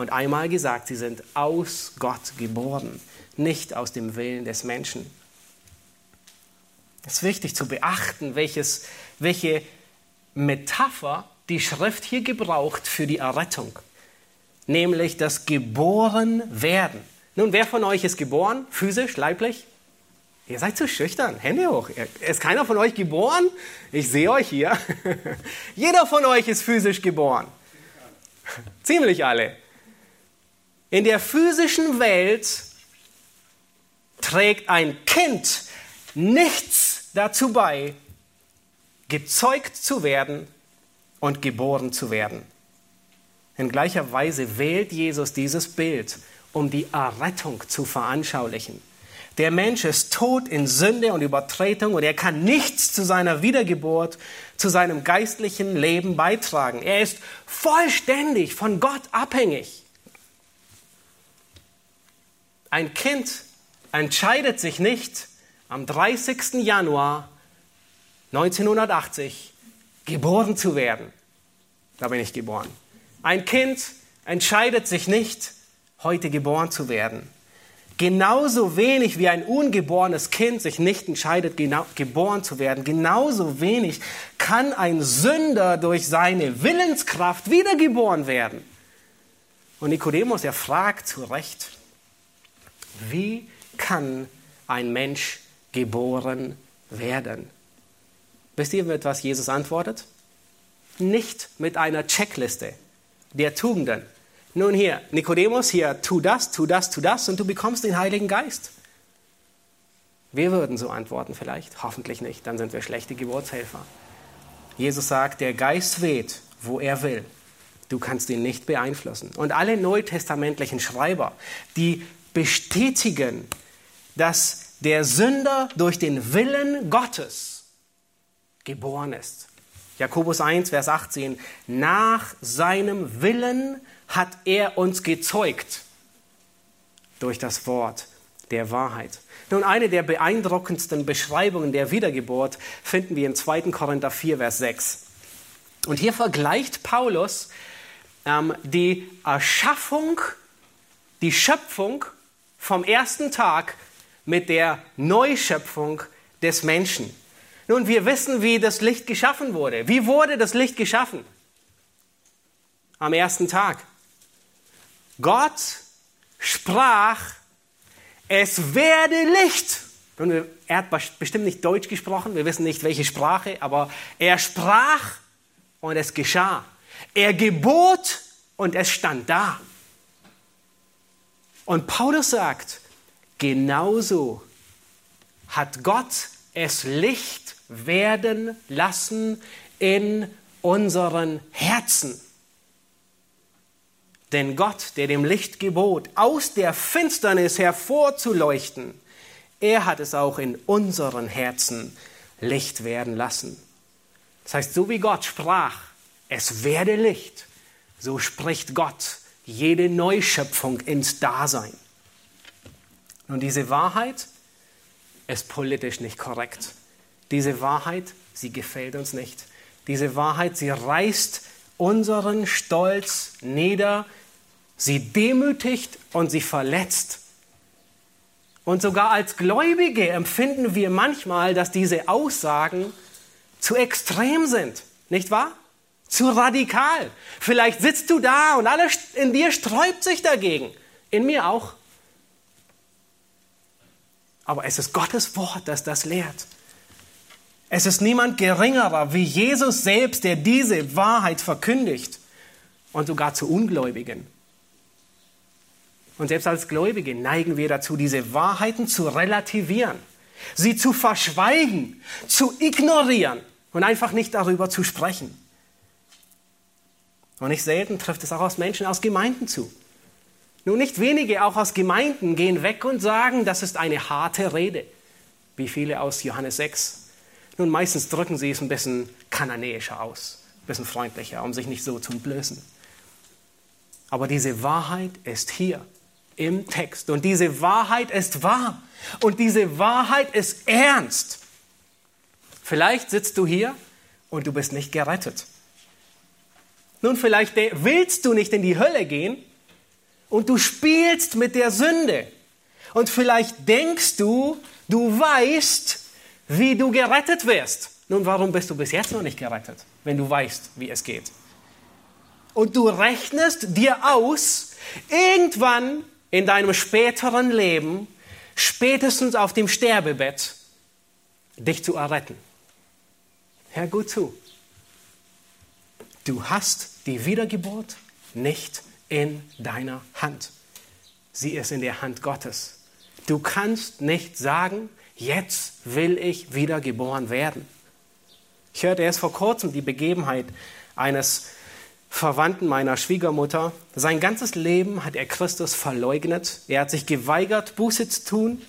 und einmal gesagt, sie sind aus Gott geboren, nicht aus dem Willen des Menschen. Es ist wichtig zu beachten, welches, welche Metapher die Schrift hier gebraucht für die Errettung, nämlich das Geborenwerden. Nun, wer von euch ist geboren, physisch, leiblich? Ihr seid zu schüchtern. Hände hoch. Ist keiner von euch geboren? Ich sehe euch hier. Jeder von euch ist physisch geboren. Ziemlich alle. In der physischen Welt trägt ein Kind nichts dazu bei, gezeugt zu werden und geboren zu werden. In gleicher Weise wählt Jesus dieses Bild, um die Errettung zu veranschaulichen. Der Mensch ist tot in Sünde und Übertretung und er kann nichts zu seiner Wiedergeburt, zu seinem geistlichen Leben beitragen. Er ist vollständig von Gott abhängig. Ein Kind entscheidet sich nicht am 30. Januar 1980 geboren zu werden. Da bin ich geboren. Ein Kind entscheidet sich nicht, heute geboren zu werden. Genauso wenig wie ein ungeborenes Kind sich nicht entscheidet, geboren zu werden, genauso wenig kann ein Sünder durch seine Willenskraft wiedergeboren werden. Und Nikodemus, er fragt zu Recht, wie kann ein Mensch geboren werden? Wisst ihr, mit was Jesus antwortet? Nicht mit einer Checkliste der Tugenden, nun hier, Nikodemus, hier, tu das, tu das, tu das und du bekommst den Heiligen Geist. Wir würden so antworten vielleicht, hoffentlich nicht, dann sind wir schlechte Geburtshelfer. Jesus sagt, der Geist weht, wo er will. Du kannst ihn nicht beeinflussen. Und alle neutestamentlichen Schreiber, die bestätigen, dass der Sünder durch den Willen Gottes geboren ist. Jakobus 1, Vers 18, nach seinem Willen hat er uns gezeugt durch das Wort der Wahrheit. Nun, eine der beeindruckendsten Beschreibungen der Wiedergeburt finden wir in 2. Korinther 4, Vers 6. Und hier vergleicht Paulus ähm, die Erschaffung, die Schöpfung vom ersten Tag mit der Neuschöpfung des Menschen. Nun, wir wissen, wie das Licht geschaffen wurde. Wie wurde das Licht geschaffen? Am ersten Tag. Gott sprach, es werde Licht. Und er hat bestimmt nicht Deutsch gesprochen, wir wissen nicht welche Sprache, aber er sprach und es geschah. Er gebot und es stand da. Und Paulus sagt, genauso hat Gott es Licht werden lassen in unseren Herzen. Denn Gott, der dem Licht gebot, aus der Finsternis hervorzuleuchten, er hat es auch in unseren Herzen Licht werden lassen. Das heißt, so wie Gott sprach, es werde Licht, so spricht Gott jede Neuschöpfung ins Dasein. Und diese Wahrheit ist politisch nicht korrekt. Diese Wahrheit, sie gefällt uns nicht. Diese Wahrheit, sie reißt unseren Stolz nieder, sie demütigt und sie verletzt. Und sogar als Gläubige empfinden wir manchmal, dass diese Aussagen zu extrem sind, nicht wahr? Zu radikal. Vielleicht sitzt du da und alles in dir sträubt sich dagegen. In mir auch. Aber es ist Gottes Wort, das das lehrt. Es ist niemand geringerer wie Jesus selbst, der diese Wahrheit verkündigt und sogar zu Ungläubigen. Und selbst als Gläubige neigen wir dazu, diese Wahrheiten zu relativieren. sie zu verschweigen, zu ignorieren und einfach nicht darüber zu sprechen. Und nicht selten trifft es auch aus Menschen aus Gemeinden zu. Nun, nicht wenige auch aus Gemeinden gehen weg und sagen, das ist eine harte Rede, wie viele aus Johannes 6. Nun, meistens drücken sie es ein bisschen kananäischer aus, ein bisschen freundlicher, um sich nicht so zu entblößen. Aber diese Wahrheit ist hier im Text und diese Wahrheit ist wahr und diese Wahrheit ist ernst. Vielleicht sitzt du hier und du bist nicht gerettet. Nun, vielleicht willst du nicht in die Hölle gehen und du spielst mit der Sünde. Und vielleicht denkst du, du weißt, wie du gerettet wirst. Nun, warum bist du bis jetzt noch nicht gerettet, wenn du weißt, wie es geht? Und du rechnest dir aus, irgendwann in deinem späteren Leben, spätestens auf dem Sterbebett, dich zu erretten. Hör gut zu. Du hast die Wiedergeburt nicht in deiner Hand. Sie ist in der Hand Gottes. Du kannst nicht sagen, jetzt will ich wiedergeboren werden. Ich hörte erst vor kurzem die Begebenheit eines Verwandten meiner Schwiegermutter. Sein ganzes Leben hat er Christus verleugnet. Er hat sich geweigert, Buße zu tun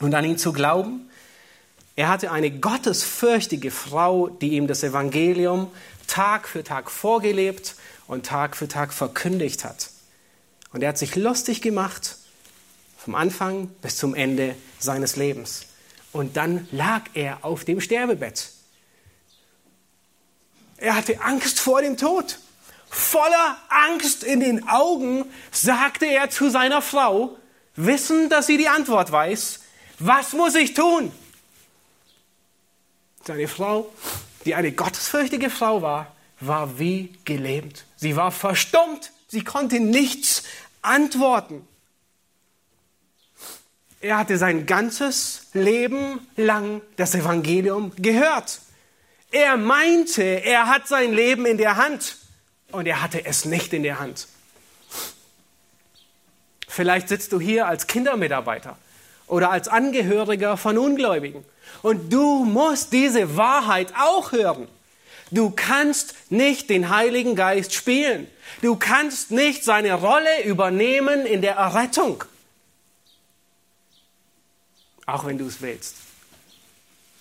und an ihn zu glauben. Er hatte eine gottesfürchtige Frau, die ihm das Evangelium Tag für Tag vorgelebt und Tag für Tag verkündigt hat. Und er hat sich lustig gemacht vom Anfang bis zum Ende seines Lebens. Und dann lag er auf dem Sterbebett. Er hatte Angst vor dem Tod. Voller Angst in den Augen sagte er zu seiner Frau, wissen, dass sie die Antwort weiß, was muss ich tun? Seine Frau, die eine gottesfürchtige Frau war, war wie gelähmt. Sie war verstummt. Sie konnte nichts antworten. Er hatte sein ganzes Leben lang das Evangelium gehört. Er meinte, er hat sein Leben in der Hand und er hatte es nicht in der Hand. Vielleicht sitzt du hier als Kindermitarbeiter oder als Angehöriger von Ungläubigen und du musst diese Wahrheit auch hören. Du kannst nicht den Heiligen Geist spielen. Du kannst nicht seine Rolle übernehmen in der Errettung. Auch wenn du es willst.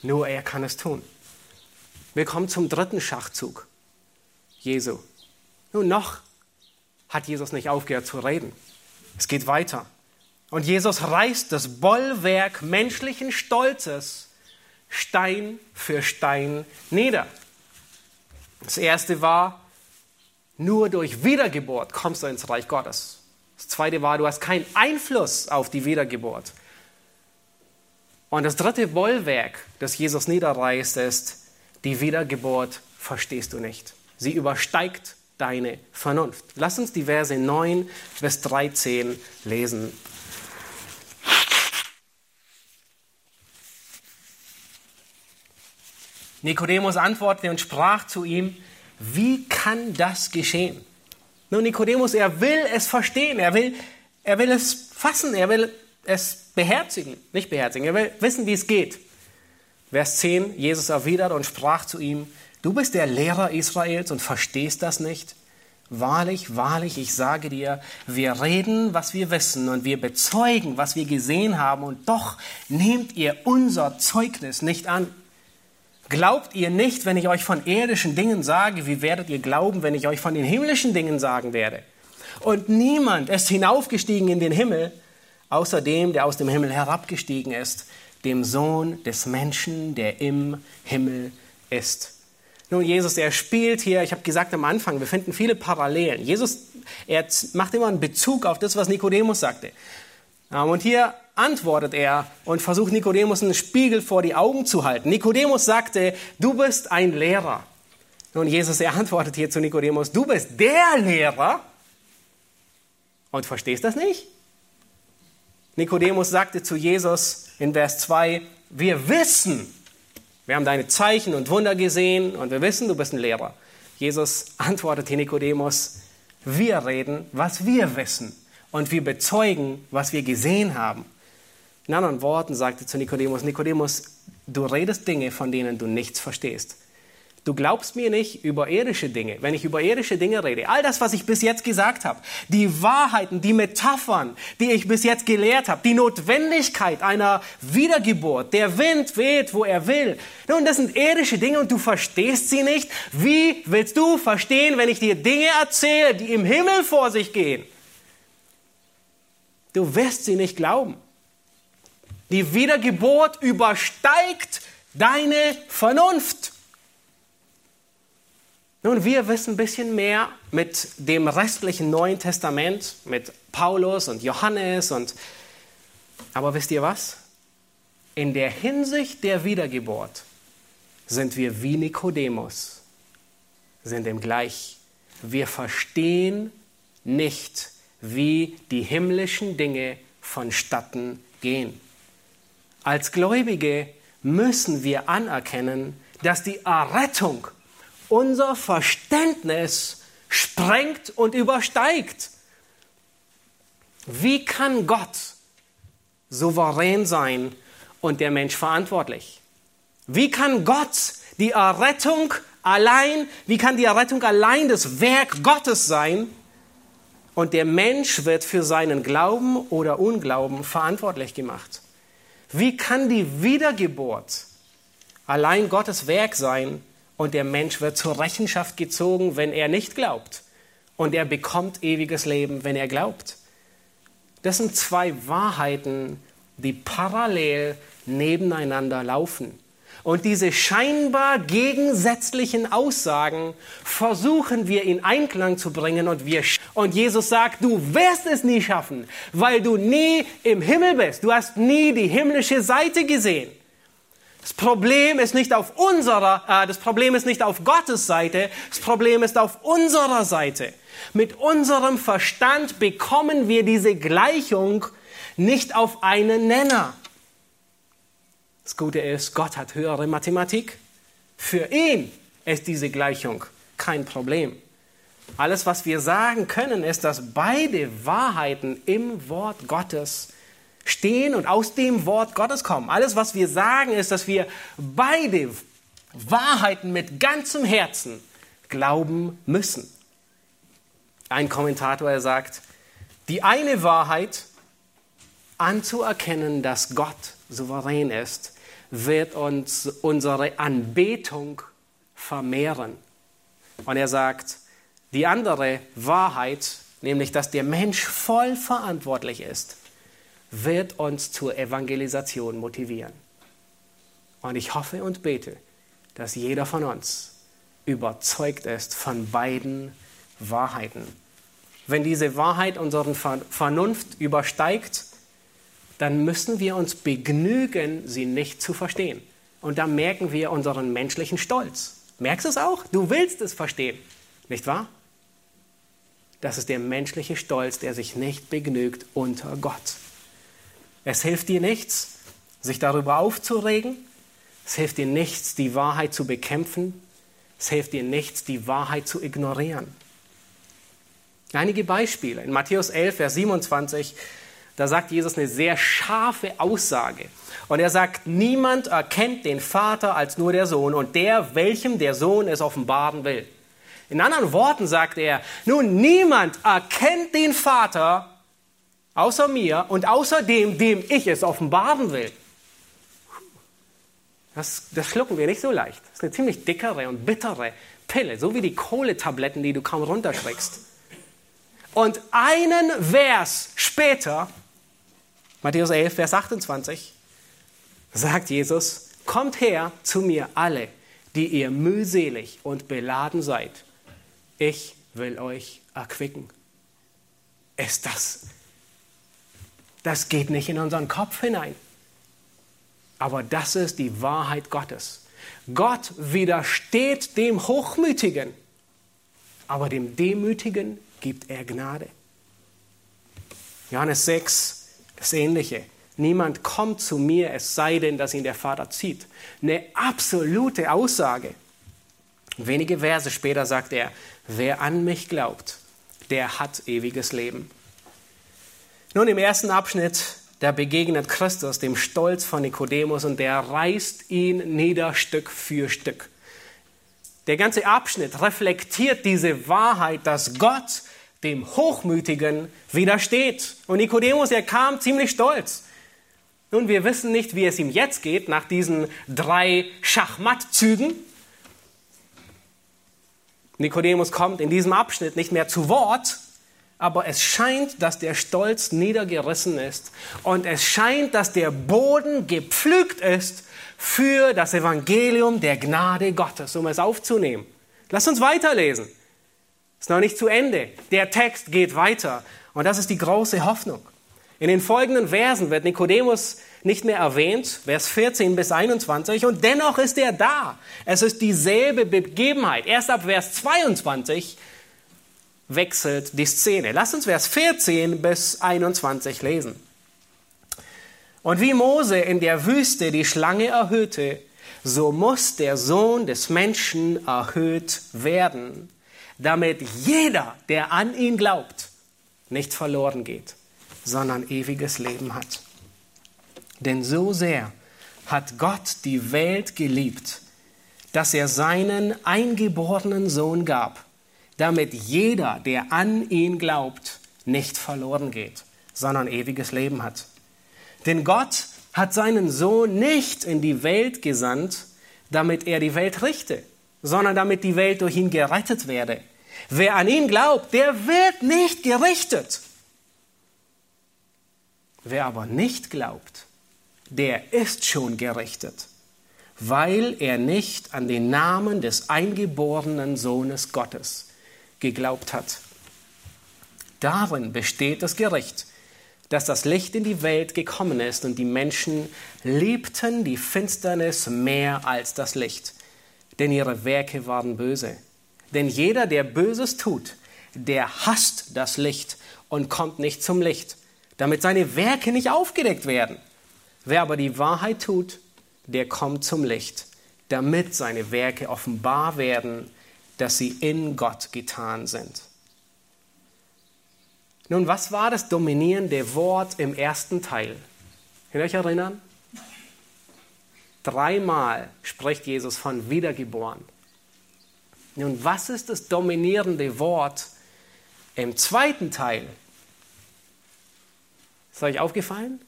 Nur er kann es tun. Wir kommen zum dritten Schachzug. Jesu. Nun noch hat Jesus nicht aufgehört zu reden. Es geht weiter. Und Jesus reißt das Bollwerk menschlichen Stolzes Stein für Stein nieder. Das erste war, nur durch Wiedergeburt kommst du ins Reich Gottes. Das zweite war, du hast keinen Einfluss auf die Wiedergeburt. Und das dritte Bollwerk, das Jesus niederreißt, ist, die Wiedergeburt verstehst du nicht. Sie übersteigt deine Vernunft. Lass uns die Verse 9 bis 13 lesen. Nikodemus antwortete und sprach zu ihm, wie kann das geschehen? Nun, Nikodemus, er will es verstehen, er will, er will es fassen, er will es beherzigen, nicht beherzigen, er will wissen, wie es geht. Vers 10, Jesus erwidert und sprach zu ihm, du bist der Lehrer Israels und verstehst das nicht? Wahrlich, wahrlich, ich sage dir, wir reden, was wir wissen und wir bezeugen, was wir gesehen haben und doch nehmt ihr unser Zeugnis nicht an. Glaubt ihr nicht, wenn ich euch von irdischen Dingen sage, wie werdet ihr glauben, wenn ich euch von den himmlischen Dingen sagen werde? Und niemand ist hinaufgestiegen in den Himmel, außer dem, der aus dem Himmel herabgestiegen ist, dem Sohn des Menschen, der im Himmel ist. Nun, Jesus, er spielt hier, ich habe gesagt am Anfang, wir finden viele Parallelen. Jesus, er macht immer einen Bezug auf das, was Nikodemus sagte. Und hier antwortet er und versucht Nikodemus einen Spiegel vor die Augen zu halten. Nikodemus sagte, du bist ein Lehrer. Und Jesus, er antwortet hier zu Nikodemus, du bist der Lehrer und verstehst das nicht? Nikodemus sagte zu Jesus in Vers 2, wir wissen, wir haben deine Zeichen und Wunder gesehen und wir wissen, du bist ein Lehrer. Jesus antwortete Nikodemus, wir reden, was wir wissen und wir bezeugen, was wir gesehen haben In anderen Worten sagte zu Nikodemus, Nikodemus, du redest Dinge, von denen du nichts verstehst. Du glaubst mir nicht über irdische Dinge, wenn ich über irdische Dinge rede. All das, was ich bis jetzt gesagt habe, die Wahrheiten, die Metaphern, die ich bis jetzt gelehrt habe, die Notwendigkeit einer Wiedergeburt, der Wind weht, wo er will. Nun, das sind irdische Dinge und du verstehst sie nicht. Wie willst du verstehen, wenn ich dir Dinge erzähle, die im Himmel vor sich gehen? Du wirst sie nicht glauben. Die Wiedergeburt übersteigt deine Vernunft. Nun, wir wissen ein bisschen mehr mit dem restlichen Neuen Testament, mit Paulus und Johannes und aber wisst ihr was? In der Hinsicht der Wiedergeburt sind wir wie Nikodemus, sind ihm gleich. Wir verstehen nicht, wie die himmlischen Dinge vonstatten gehen. Als Gläubige müssen wir anerkennen, dass die Errettung unser Verständnis sprengt und übersteigt. Wie kann Gott souverän sein und der Mensch verantwortlich? Wie kann Gott die Errettung allein, wie kann die Errettung allein das Werk Gottes sein und der Mensch wird für seinen Glauben oder Unglauben verantwortlich gemacht? Wie kann die Wiedergeburt allein Gottes Werk sein und der Mensch wird zur Rechenschaft gezogen, wenn er nicht glaubt. Und er bekommt ewiges Leben, wenn er glaubt. Das sind zwei Wahrheiten, die parallel nebeneinander laufen. Und diese scheinbar gegensätzlichen Aussagen versuchen wir in Einklang zu bringen und wir und Jesus sagt, du wirst es nie schaffen, weil du nie im Himmel bist. Du hast nie die himmlische Seite gesehen. Das Problem ist nicht auf unserer, äh, das Problem ist nicht auf Gottes Seite, das Problem ist auf unserer Seite. Mit unserem Verstand bekommen wir diese Gleichung nicht auf einen Nenner. Das Gute ist, Gott hat höhere Mathematik. Für ihn ist diese Gleichung kein Problem. Alles, was wir sagen können, ist, dass beide Wahrheiten im Wort Gottes stehen und aus dem Wort Gottes kommen. Alles, was wir sagen, ist, dass wir beide Wahrheiten mit ganzem Herzen glauben müssen. Ein Kommentator, er sagt, die eine Wahrheit anzuerkennen, dass Gott souverän ist, wird uns unsere Anbetung vermehren. Und er sagt, die andere Wahrheit, nämlich dass der Mensch voll verantwortlich ist, wird uns zur Evangelisation motivieren. Und ich hoffe und bete, dass jeder von uns überzeugt ist von beiden Wahrheiten. Wenn diese Wahrheit unseren Vernunft übersteigt, dann müssen wir uns begnügen, sie nicht zu verstehen. Und dann merken wir unseren menschlichen Stolz. Merkst du es auch? Du willst es verstehen, nicht wahr? Das ist der menschliche Stolz, der sich nicht begnügt unter Gott. Es hilft dir nichts, sich darüber aufzuregen. Es hilft dir nichts, die Wahrheit zu bekämpfen. Es hilft dir nichts, die Wahrheit zu ignorieren. Einige Beispiele. In Matthäus 11, Vers 27, da sagt Jesus eine sehr scharfe Aussage. Und er sagt, niemand erkennt den Vater als nur der Sohn und der, welchem der Sohn es offenbaren will. In anderen Worten sagt er, nun niemand erkennt den Vater außer mir und außer dem, dem ich es offenbaren will. Das, das schlucken wir nicht so leicht. Das ist eine ziemlich dickere und bittere Pille, so wie die Kohletabletten, die du kaum runterschreckst. Und einen Vers später, Matthäus 11, Vers 28, sagt Jesus, kommt her zu mir alle, die ihr mühselig und beladen seid. Ich will euch erquicken. Ist das das geht nicht in unseren Kopf hinein. Aber das ist die Wahrheit Gottes. Gott widersteht dem Hochmütigen, aber dem Demütigen gibt er Gnade. Johannes 6, das Ähnliche. Niemand kommt zu mir, es sei denn, dass ihn der Vater zieht. Eine absolute Aussage. Wenige Verse später sagt er, wer an mich glaubt, der hat ewiges Leben. Nun, im ersten Abschnitt da begegnet Christus dem Stolz von Nikodemus und der reißt ihn nieder Stück für Stück. Der ganze Abschnitt reflektiert diese Wahrheit, dass Gott dem Hochmütigen widersteht. Und Nikodemus, er kam ziemlich stolz. Nun, wir wissen nicht, wie es ihm jetzt geht nach diesen drei Schachmattzügen. Nikodemus kommt in diesem Abschnitt nicht mehr zu Wort, aber es scheint, dass der Stolz niedergerissen ist und es scheint, dass der Boden gepflügt ist für das Evangelium der Gnade Gottes, um es aufzunehmen. Lass uns weiterlesen. Ist noch nicht zu Ende. Der Text geht weiter und das ist die große Hoffnung. In den folgenden Versen wird Nikodemus nicht mehr erwähnt, Vers 14 bis 21, und dennoch ist er da. Es ist dieselbe Begebenheit. Erst ab Vers 22 wechselt die Szene. Lass uns Vers 14 bis 21 lesen. Und wie Mose in der Wüste die Schlange erhöhte, so muss der Sohn des Menschen erhöht werden, damit jeder, der an ihn glaubt, nicht verloren geht, sondern ewiges Leben hat. Denn so sehr hat Gott die Welt geliebt, dass er seinen eingeborenen Sohn gab, damit jeder, der an ihn glaubt, nicht verloren geht, sondern ewiges Leben hat. Denn Gott hat seinen Sohn nicht in die Welt gesandt, damit er die Welt richte, sondern damit die Welt durch ihn gerettet werde. Wer an ihn glaubt, der wird nicht gerichtet. Wer aber nicht glaubt, der ist schon gerichtet, weil er nicht an den Namen des eingeborenen Sohnes Gottes geglaubt hat. Darin besteht das Gericht, dass das Licht in die Welt gekommen ist und die Menschen liebten die Finsternis mehr als das Licht, denn ihre Werke waren böse. Denn jeder, der Böses tut, der hasst das Licht und kommt nicht zum Licht, damit seine Werke nicht aufgedeckt werden. Wer aber die Wahrheit tut, der kommt zum Licht, damit seine Werke offenbar werden, dass sie in Gott getan sind. Nun, was war das dominierende Wort im ersten Teil? Könnt ihr euch erinnern? Dreimal spricht Jesus von wiedergeboren. Nun, was ist das dominierende Wort im zweiten Teil? Ist euch aufgefallen?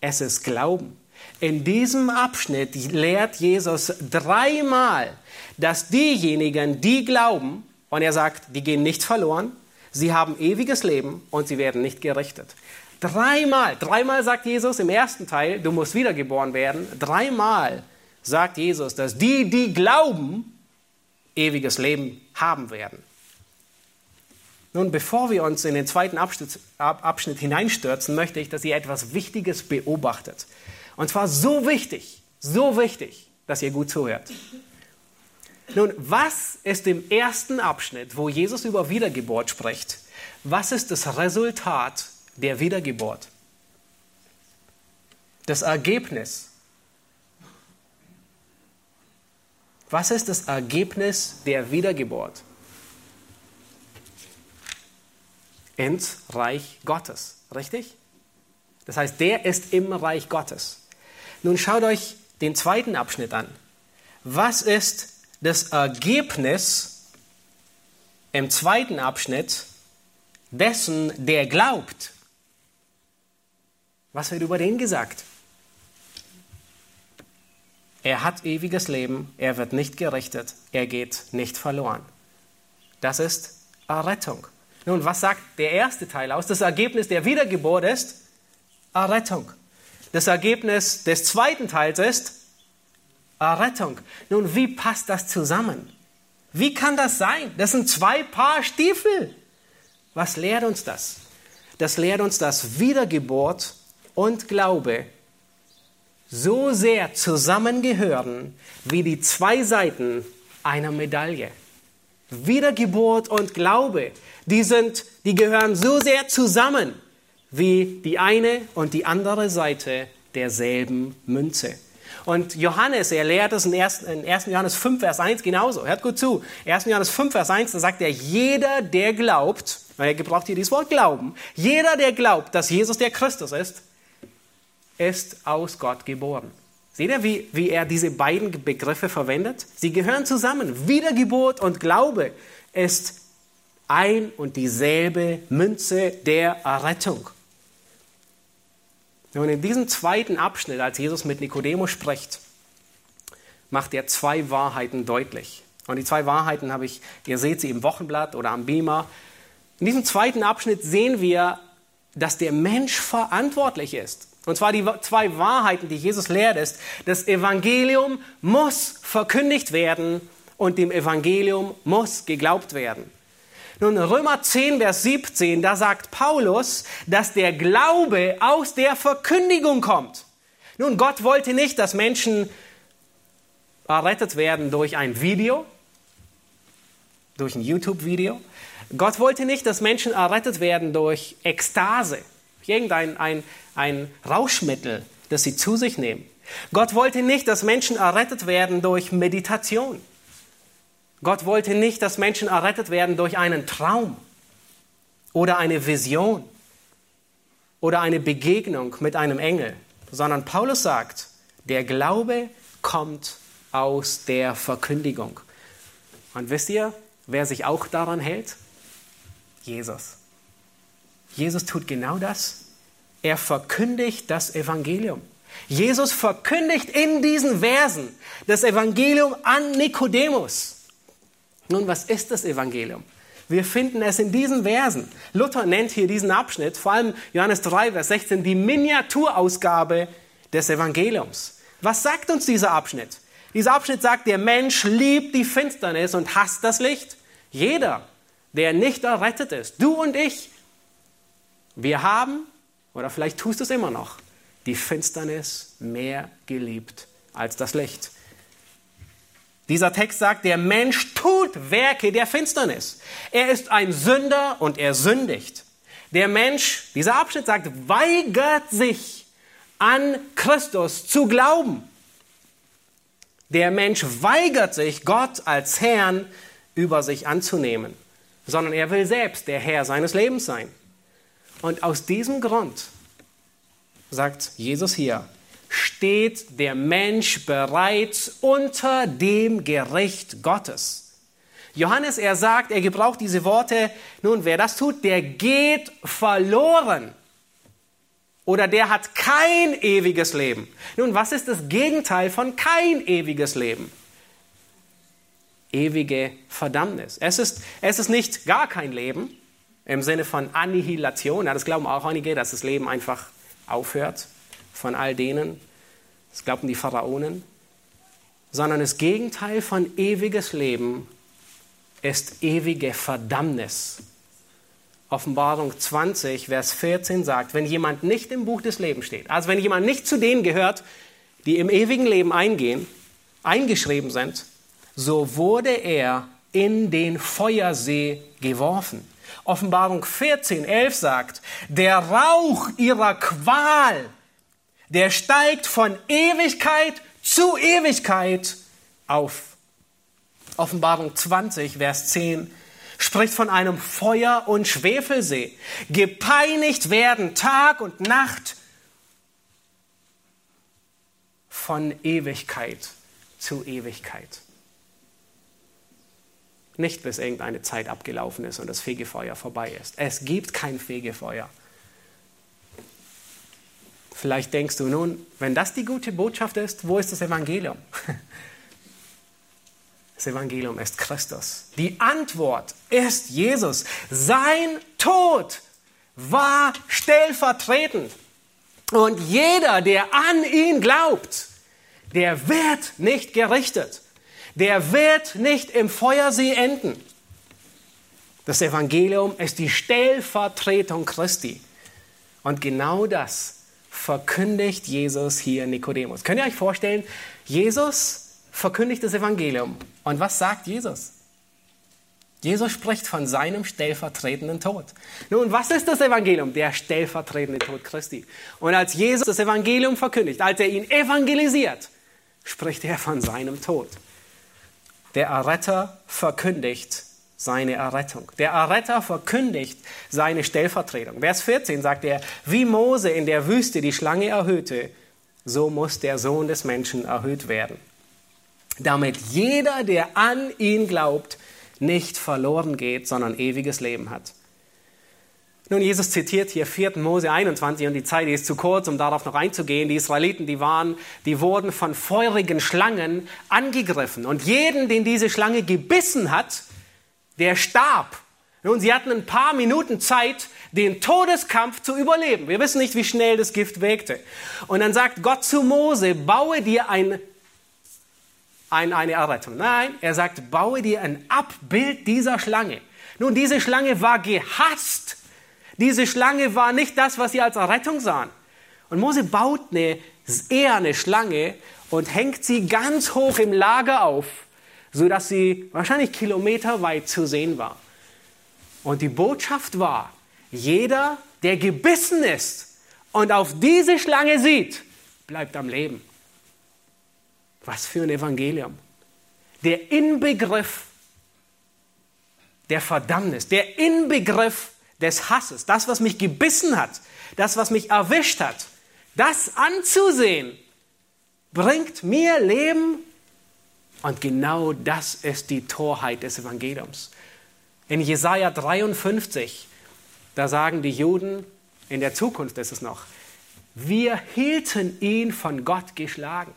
Es ist Glauben. In diesem Abschnitt lehrt Jesus dreimal, dass diejenigen, die glauben, und er sagt, die gehen nicht verloren, sie haben ewiges Leben und sie werden nicht gerichtet. Dreimal, dreimal sagt Jesus im ersten Teil, du musst wiedergeboren werden. Dreimal sagt Jesus, dass die, die glauben, ewiges Leben haben werden. Nun, bevor wir uns in den zweiten Abschnitt, Abschnitt hineinstürzen, möchte ich, dass ihr etwas Wichtiges beobachtet. Und zwar so wichtig, so wichtig, dass ihr gut zuhört. Nun, was ist im ersten Abschnitt, wo Jesus über Wiedergeburt spricht, was ist das Resultat der Wiedergeburt? Das Ergebnis. Was ist das Ergebnis der Wiedergeburt? ins Reich Gottes. Richtig? Das heißt, der ist im Reich Gottes. Nun schaut euch den zweiten Abschnitt an. Was ist das Ergebnis im zweiten Abschnitt dessen, der glaubt? Was wird über den gesagt? Er hat ewiges Leben, er wird nicht gerichtet, er geht nicht verloren. Das ist Errettung. Nun, was sagt der erste Teil aus? Das Ergebnis der Wiedergeburt ist Errettung. Das Ergebnis des zweiten Teils ist Errettung. Nun, wie passt das zusammen? Wie kann das sein? Das sind zwei Paar Stiefel. Was lehrt uns das? Das lehrt uns, dass Wiedergeburt und Glaube so sehr zusammengehören wie die zwei Seiten einer Medaille. Wiedergeburt und Glaube die, sind, die gehören so sehr zusammen wie die eine und die andere Seite derselben Münze. Und Johannes, er lehrt es in 1. Johannes 5, Vers 1 genauso. Hört gut zu. 1. Johannes 5, Vers 1, da sagt er, jeder, der glaubt, er gebraucht hier dieses Wort Glauben, jeder, der glaubt, dass Jesus der Christus ist, ist aus Gott geboren. Seht ihr, wie, wie er diese beiden Begriffe verwendet? Sie gehören zusammen. Wiedergeburt und Glaube ist ein und dieselbe Münze der Errettung. Nun, in diesem zweiten Abschnitt, als Jesus mit Nikodemus spricht, macht er zwei Wahrheiten deutlich. Und die zwei Wahrheiten habe ich, ihr seht sie im Wochenblatt oder am Beamer. In diesem zweiten Abschnitt sehen wir, dass der Mensch verantwortlich ist. Und zwar die zwei Wahrheiten, die Jesus lehrt, ist, das Evangelium muss verkündigt werden und dem Evangelium muss geglaubt werden. Nun, Römer 10, Vers 17, da sagt Paulus, dass der Glaube aus der Verkündigung kommt. Nun, Gott wollte nicht, dass Menschen errettet werden durch ein Video, durch ein YouTube-Video. Gott wollte nicht, dass Menschen errettet werden durch Ekstase, irgendein ein, ein Rauschmittel, das sie zu sich nehmen. Gott wollte nicht, dass Menschen errettet werden durch Meditation. Gott wollte nicht, dass Menschen errettet werden durch einen Traum oder eine Vision oder eine Begegnung mit einem Engel, sondern Paulus sagt, der Glaube kommt aus der Verkündigung. Und wisst ihr, wer sich auch daran hält? Jesus. Jesus tut genau das. Er verkündigt das Evangelium. Jesus verkündigt in diesen Versen das Evangelium an Nikodemus. Nun, was ist das Evangelium? Wir finden es in diesen Versen. Luther nennt hier diesen Abschnitt, vor allem Johannes 3, Vers 16, die Miniaturausgabe des Evangeliums. Was sagt uns dieser Abschnitt? Dieser Abschnitt sagt, der Mensch liebt die Finsternis und hasst das Licht. Jeder, der nicht errettet ist, du und ich, wir haben, oder vielleicht tust du es immer noch, die Finsternis mehr geliebt als das Licht. Dieser Text sagt, der Mensch tut Werke der Finsternis. Er ist ein Sünder und er sündigt. Der Mensch, dieser Abschnitt sagt, weigert sich an Christus zu glauben. Der Mensch weigert sich, Gott als Herrn über sich anzunehmen, sondern er will selbst der Herr seines Lebens sein. Und aus diesem Grund sagt Jesus hier, steht der Mensch bereits unter dem Gericht Gottes. Johannes, er sagt, er gebraucht diese Worte, nun, wer das tut, der geht verloren. Oder der hat kein ewiges Leben. Nun, was ist das Gegenteil von kein ewiges Leben? Ewige Verdammnis. Es ist, es ist nicht gar kein Leben im Sinne von Annihilation. Ja, das glauben auch einige, dass das Leben einfach aufhört von all denen. Das glaubten die Pharaonen. Sondern das Gegenteil von ewiges Leben ist ewige Verdammnis. Offenbarung 20, Vers 14 sagt, wenn jemand nicht im Buch des Lebens steht, also wenn jemand nicht zu denen gehört, die im ewigen Leben eingehen, eingeschrieben sind, so wurde er in den Feuersee geworfen. Offenbarung 14, 11 sagt, der Rauch ihrer Qual, der steigt von Ewigkeit zu Ewigkeit auf. Offenbarung 20, Vers 10 spricht von einem Feuer- und Schwefelsee. Gepeinigt werden Tag und Nacht von Ewigkeit zu Ewigkeit. Nicht bis irgendeine Zeit abgelaufen ist und das Fegefeuer vorbei ist. Es gibt kein Fegefeuer. Vielleicht denkst du nun, wenn das die gute Botschaft ist, wo ist das Evangelium? Das Evangelium ist Christus. Die Antwort ist Jesus. Sein Tod war stellvertretend. Und jeder, der an ihn glaubt, der wird nicht gerichtet. Der wird nicht im Feuersee enden. Das Evangelium ist die Stellvertretung Christi. Und genau das verkündigt Jesus hier Nikodemus. Könnt ihr euch vorstellen, Jesus verkündigt das Evangelium. Und was sagt Jesus? Jesus spricht von seinem stellvertretenden Tod. Nun, was ist das Evangelium? Der stellvertretende Tod Christi. Und als Jesus das Evangelium verkündigt, als er ihn evangelisiert, spricht er von seinem Tod. Der Erretter verkündigt seine Errettung. Der Erretter verkündigt seine Stellvertretung. Vers 14 sagt er, wie Mose in der Wüste die Schlange erhöhte, so muss der Sohn des Menschen erhöht werden. Damit jeder, der an ihn glaubt, nicht verloren geht, sondern ewiges Leben hat. Nun, Jesus zitiert hier 4. Mose 21 und die Zeit ist zu kurz, um darauf noch einzugehen. Die Israeliten, die waren, die wurden von feurigen Schlangen angegriffen und jeden, den diese Schlange gebissen hat, der starb. Nun, sie hatten ein paar Minuten Zeit, den Todeskampf zu überleben. Wir wissen nicht, wie schnell das Gift wirkte. Und dann sagt Gott zu Mose, baue dir ein, ein, eine Errettung. Nein, er sagt, baue dir ein Abbild dieser Schlange. Nun, diese Schlange war gehasst diese Schlange war nicht das, was sie als Errettung sahen. Und Mose baut eine, eher eine Schlange und hängt sie ganz hoch im Lager auf, sodass sie wahrscheinlich kilometerweit zu sehen war. Und die Botschaft war, jeder, der gebissen ist und auf diese Schlange sieht, bleibt am Leben. Was für ein Evangelium. Der Inbegriff der Verdammnis, der Inbegriff des Hasses, das, was mich gebissen hat, das, was mich erwischt hat, das anzusehen, bringt mir Leben. Und genau das ist die Torheit des Evangeliums. In Jesaja 53, da sagen die Juden, in der Zukunft ist es noch, wir hielten ihn von Gott geschlagen.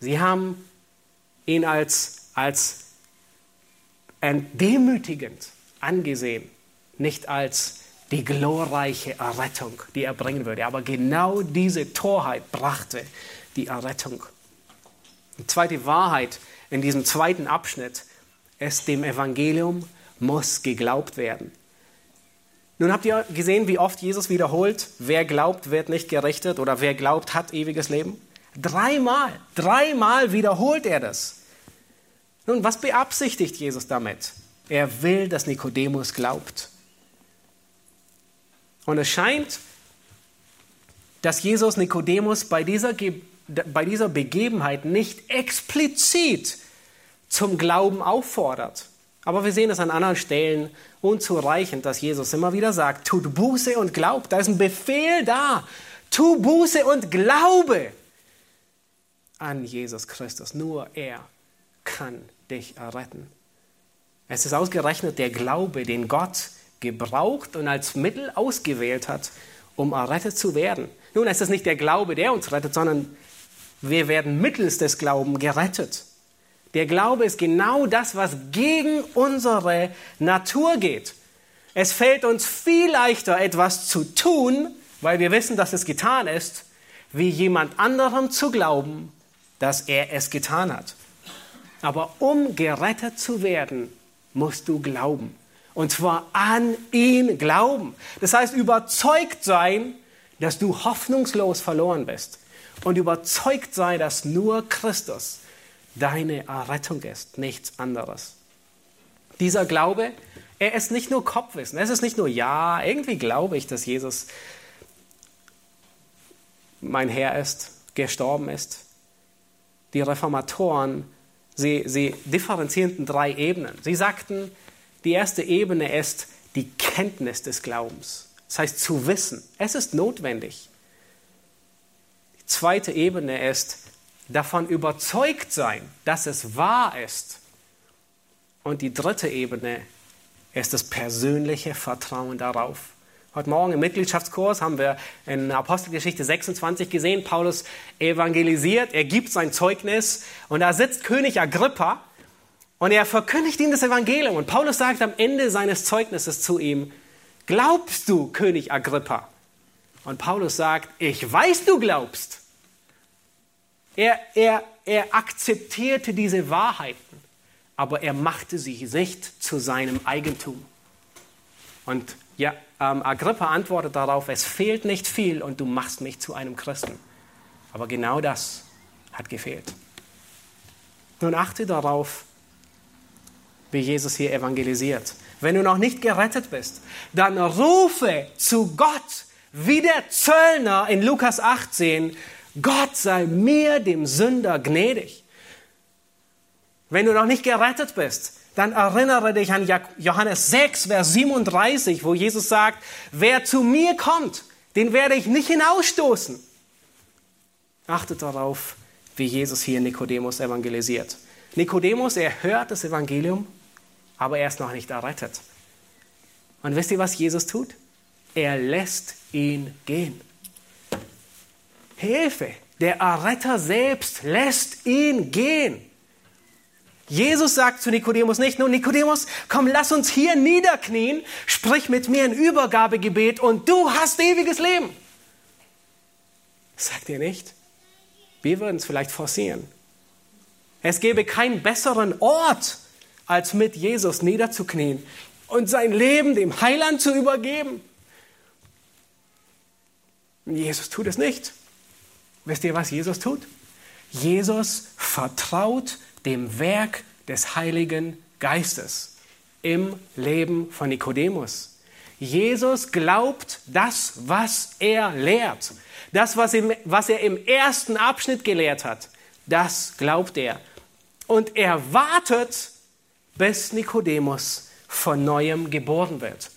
Sie haben ihn als, als entdemütigend angesehen nicht als die glorreiche Errettung, die er bringen würde. Aber genau diese Torheit brachte die Errettung. Die zweite Wahrheit in diesem zweiten Abschnitt ist, dem Evangelium muss geglaubt werden. Nun habt ihr gesehen, wie oft Jesus wiederholt, wer glaubt, wird nicht gerichtet oder wer glaubt, hat ewiges Leben. Dreimal, dreimal wiederholt er das. Nun, was beabsichtigt Jesus damit? Er will, dass Nikodemus glaubt. Und es scheint, dass Jesus Nikodemus bei dieser, bei dieser Begebenheit nicht explizit zum Glauben auffordert. Aber wir sehen es an anderen Stellen unzureichend, dass Jesus immer wieder sagt, tut Buße und glaubt. Da ist ein Befehl da. Tu Buße und glaube an Jesus Christus. Nur er kann dich erretten. Es ist ausgerechnet der Glaube, den Gott gebraucht und als Mittel ausgewählt hat, um errettet zu werden. Nun, es ist nicht der Glaube, der uns rettet, sondern wir werden mittels des Glaubens gerettet. Der Glaube ist genau das, was gegen unsere Natur geht. Es fällt uns viel leichter, etwas zu tun, weil wir wissen, dass es getan ist, wie jemand anderem zu glauben, dass er es getan hat. Aber um gerettet zu werden, musst du glauben. Und zwar an ihn glauben. Das heißt, überzeugt sein, dass du hoffnungslos verloren bist. Und überzeugt sein, dass nur Christus deine Errettung ist, nichts anderes. Dieser Glaube, er ist nicht nur Kopfwissen. Es ist nicht nur, ja, irgendwie glaube ich, dass Jesus mein Herr ist, gestorben ist. Die Reformatoren, sie, sie differenzierten drei Ebenen. Sie sagten, die erste Ebene ist die Kenntnis des Glaubens. Das heißt zu wissen. Es ist notwendig. Die zweite Ebene ist davon überzeugt sein, dass es wahr ist. Und die dritte Ebene ist das persönliche Vertrauen darauf. Heute Morgen im Mitgliedschaftskurs haben wir in Apostelgeschichte 26 gesehen, Paulus evangelisiert, er gibt sein Zeugnis und da sitzt König Agrippa und er verkündigt ihm das Evangelium. Und Paulus sagt am Ende seines Zeugnisses zu ihm, glaubst du, König Agrippa? Und Paulus sagt, ich weiß, du glaubst. Er, er, er akzeptierte diese Wahrheiten, aber er machte sie nicht zu seinem Eigentum. Und ja, ähm, Agrippa antwortet darauf, es fehlt nicht viel und du machst mich zu einem Christen. Aber genau das hat gefehlt. Nun achte darauf, wie Jesus hier evangelisiert. Wenn du noch nicht gerettet bist, dann rufe zu Gott, wie der Zöllner in Lukas 18, Gott sei mir, dem Sünder, gnädig. Wenn du noch nicht gerettet bist, dann erinnere dich an Johannes 6, Vers 37, wo Jesus sagt, wer zu mir kommt, den werde ich nicht hinausstoßen. Achtet darauf, wie Jesus hier Nikodemus evangelisiert. Nikodemus, er hört das Evangelium, aber er ist noch nicht errettet. Und wisst ihr, was Jesus tut? Er lässt ihn gehen. Hilfe, der Erretter selbst lässt ihn gehen. Jesus sagt zu Nikodemus nicht nur, Nikodemus, komm, lass uns hier niederknien, sprich mit mir ein Übergabegebet und du hast ewiges Leben. sagt er nicht. Wir würden es vielleicht forcieren. Es gäbe keinen besseren Ort, als mit Jesus niederzuknien und sein Leben dem Heiland zu übergeben. Jesus tut es nicht. Wisst ihr, was Jesus tut? Jesus vertraut dem Werk des Heiligen Geistes im Leben von Nikodemus. Jesus glaubt das, was er lehrt. Das, was, ihm, was er im ersten Abschnitt gelehrt hat, das glaubt er. Und er wartet, bis Nikodemus von neuem geboren wird.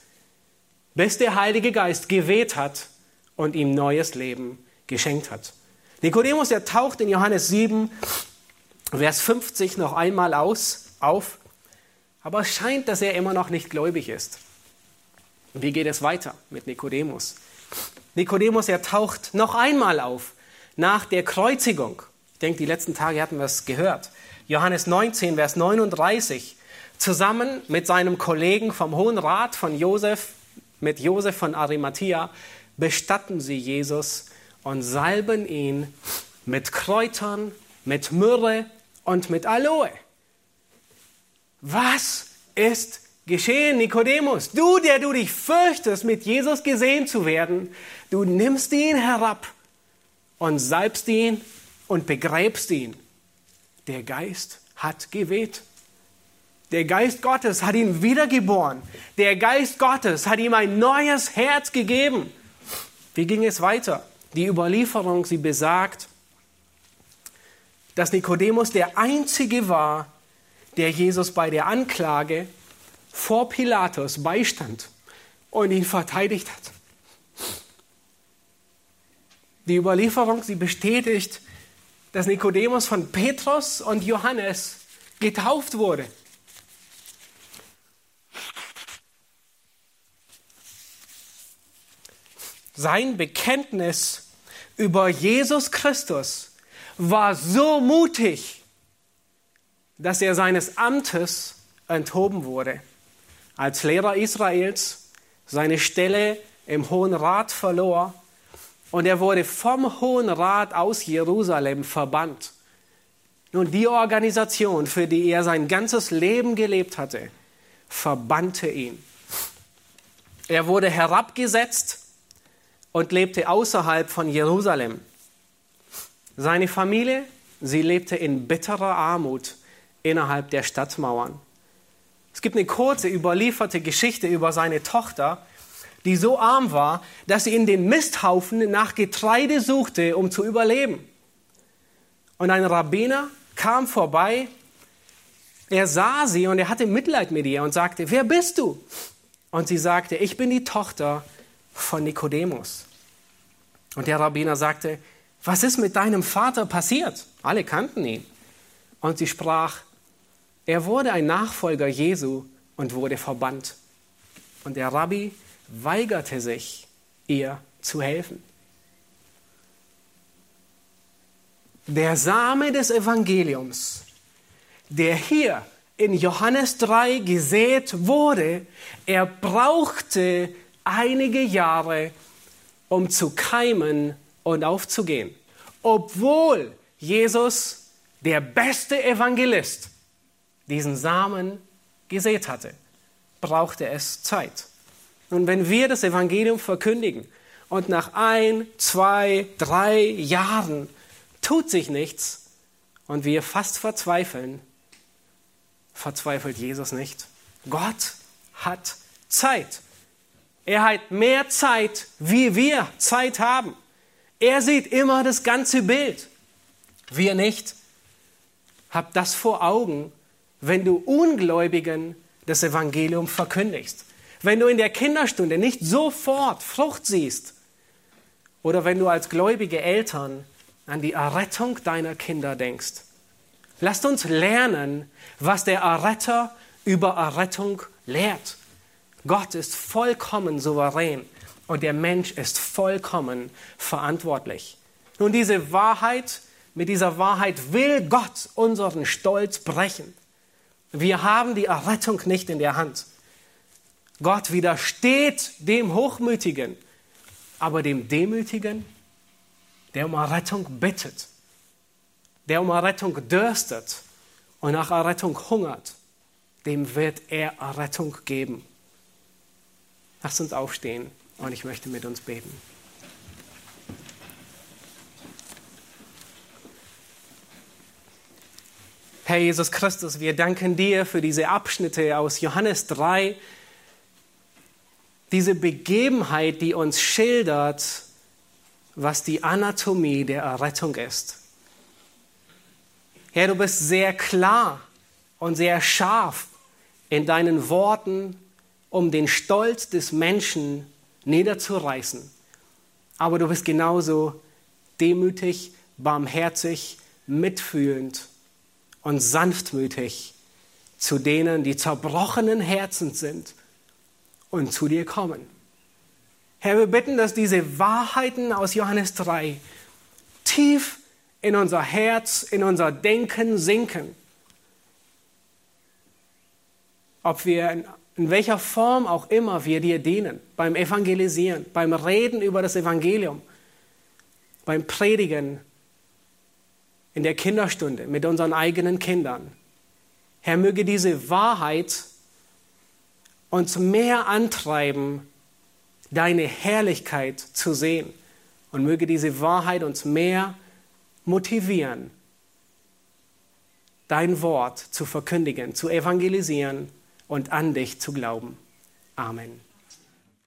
Bis der Heilige Geist geweht hat und ihm neues Leben geschenkt hat. Nikodemus, er taucht in Johannes 7, Vers 50 noch einmal aus, auf, aber es scheint, dass er immer noch nicht gläubig ist. Wie geht es weiter mit Nikodemus? Nikodemus, er taucht noch einmal auf nach der Kreuzigung. Ich denke, die letzten Tage hatten wir es gehört. Johannes 19, Vers 39. Zusammen mit seinem Kollegen vom Hohen Rat von Josef, mit Josef von Arimathea, bestatten sie Jesus und salben ihn mit Kräutern, mit Myrrhe und mit Aloe. Was ist geschehen, Nikodemus? Du, der du dich fürchtest, mit Jesus gesehen zu werden, du nimmst ihn herab und salbst ihn und begräbst ihn. Der Geist hat geweht. Der Geist Gottes hat ihn wiedergeboren. Der Geist Gottes hat ihm ein neues Herz gegeben. Wie ging es weiter? Die Überlieferung, sie besagt, dass Nikodemus der Einzige war, der Jesus bei der Anklage vor Pilatus beistand und ihn verteidigt hat. Die Überlieferung, sie bestätigt, dass Nikodemus von Petrus und Johannes getauft wurde. Sein Bekenntnis über Jesus Christus war so mutig, dass er seines Amtes enthoben wurde. Als Lehrer Israels seine Stelle im Hohen Rat verlor und er wurde vom Hohen Rat aus Jerusalem verbannt. Nun, die Organisation, für die er sein ganzes Leben gelebt hatte, verbannte ihn. Er wurde herabgesetzt und lebte außerhalb von Jerusalem. Seine Familie, sie lebte in bitterer Armut innerhalb der Stadtmauern. Es gibt eine kurze überlieferte Geschichte über seine Tochter, die so arm war, dass sie in den Misthaufen nach Getreide suchte, um zu überleben. Und ein Rabbiner kam vorbei, er sah sie und er hatte Mitleid mit ihr und sagte, wer bist du? Und sie sagte, ich bin die Tochter von Nikodemus. Und der Rabbiner sagte, was ist mit deinem Vater passiert? Alle kannten ihn. Und sie sprach, er wurde ein Nachfolger Jesu und wurde verbannt. Und der Rabbi weigerte sich, ihr zu helfen. Der Same des Evangeliums, der hier in Johannes 3 gesät wurde, er brauchte einige Jahre, um zu keimen und aufzugehen. Obwohl Jesus, der beste Evangelist, diesen Samen gesät hatte, brauchte es Zeit. Und wenn wir das Evangelium verkündigen und nach ein, zwei, drei Jahren tut sich nichts und wir fast verzweifeln, verzweifelt Jesus nicht. Gott hat Zeit. Er hat mehr Zeit, wie wir Zeit haben. Er sieht immer das ganze Bild. Wir nicht. Habt das vor Augen, wenn du Ungläubigen das Evangelium verkündigst. Wenn du in der Kinderstunde nicht sofort Frucht siehst oder wenn du als gläubige Eltern an die Errettung deiner Kinder denkst. Lasst uns lernen, was der Erretter über Errettung lehrt. Gott ist vollkommen souverän und der Mensch ist vollkommen verantwortlich. Nun, diese Wahrheit, mit dieser Wahrheit will Gott unseren Stolz brechen. Wir haben die Errettung nicht in der Hand. Gott widersteht dem Hochmütigen, aber dem Demütigen, der um Errettung bittet, der um Errettung dürstet und nach Errettung hungert, dem wird er Errettung geben. Lasst uns aufstehen und ich möchte mit uns beten. Herr Jesus Christus, wir danken dir für diese Abschnitte aus Johannes 3, diese Begebenheit, die uns schildert, was die Anatomie der Errettung ist. Herr, du bist sehr klar und sehr scharf in deinen Worten, um den Stolz des Menschen niederzureißen. Aber du bist genauso demütig, barmherzig, mitfühlend und sanftmütig zu denen, die zerbrochenen Herzens sind und zu dir kommen. Herr, wir bitten, dass diese Wahrheiten aus Johannes 3 tief in unser Herz, in unser Denken sinken. Ob wir in welcher Form auch immer wir dir dienen, beim Evangelisieren, beim Reden über das Evangelium, beim Predigen, in der Kinderstunde mit unseren eigenen Kindern. Herr, möge diese Wahrheit uns mehr antreiben, deine Herrlichkeit zu sehen. Und möge diese Wahrheit uns mehr motivieren, dein Wort zu verkündigen, zu evangelisieren und an dich zu glauben. Amen.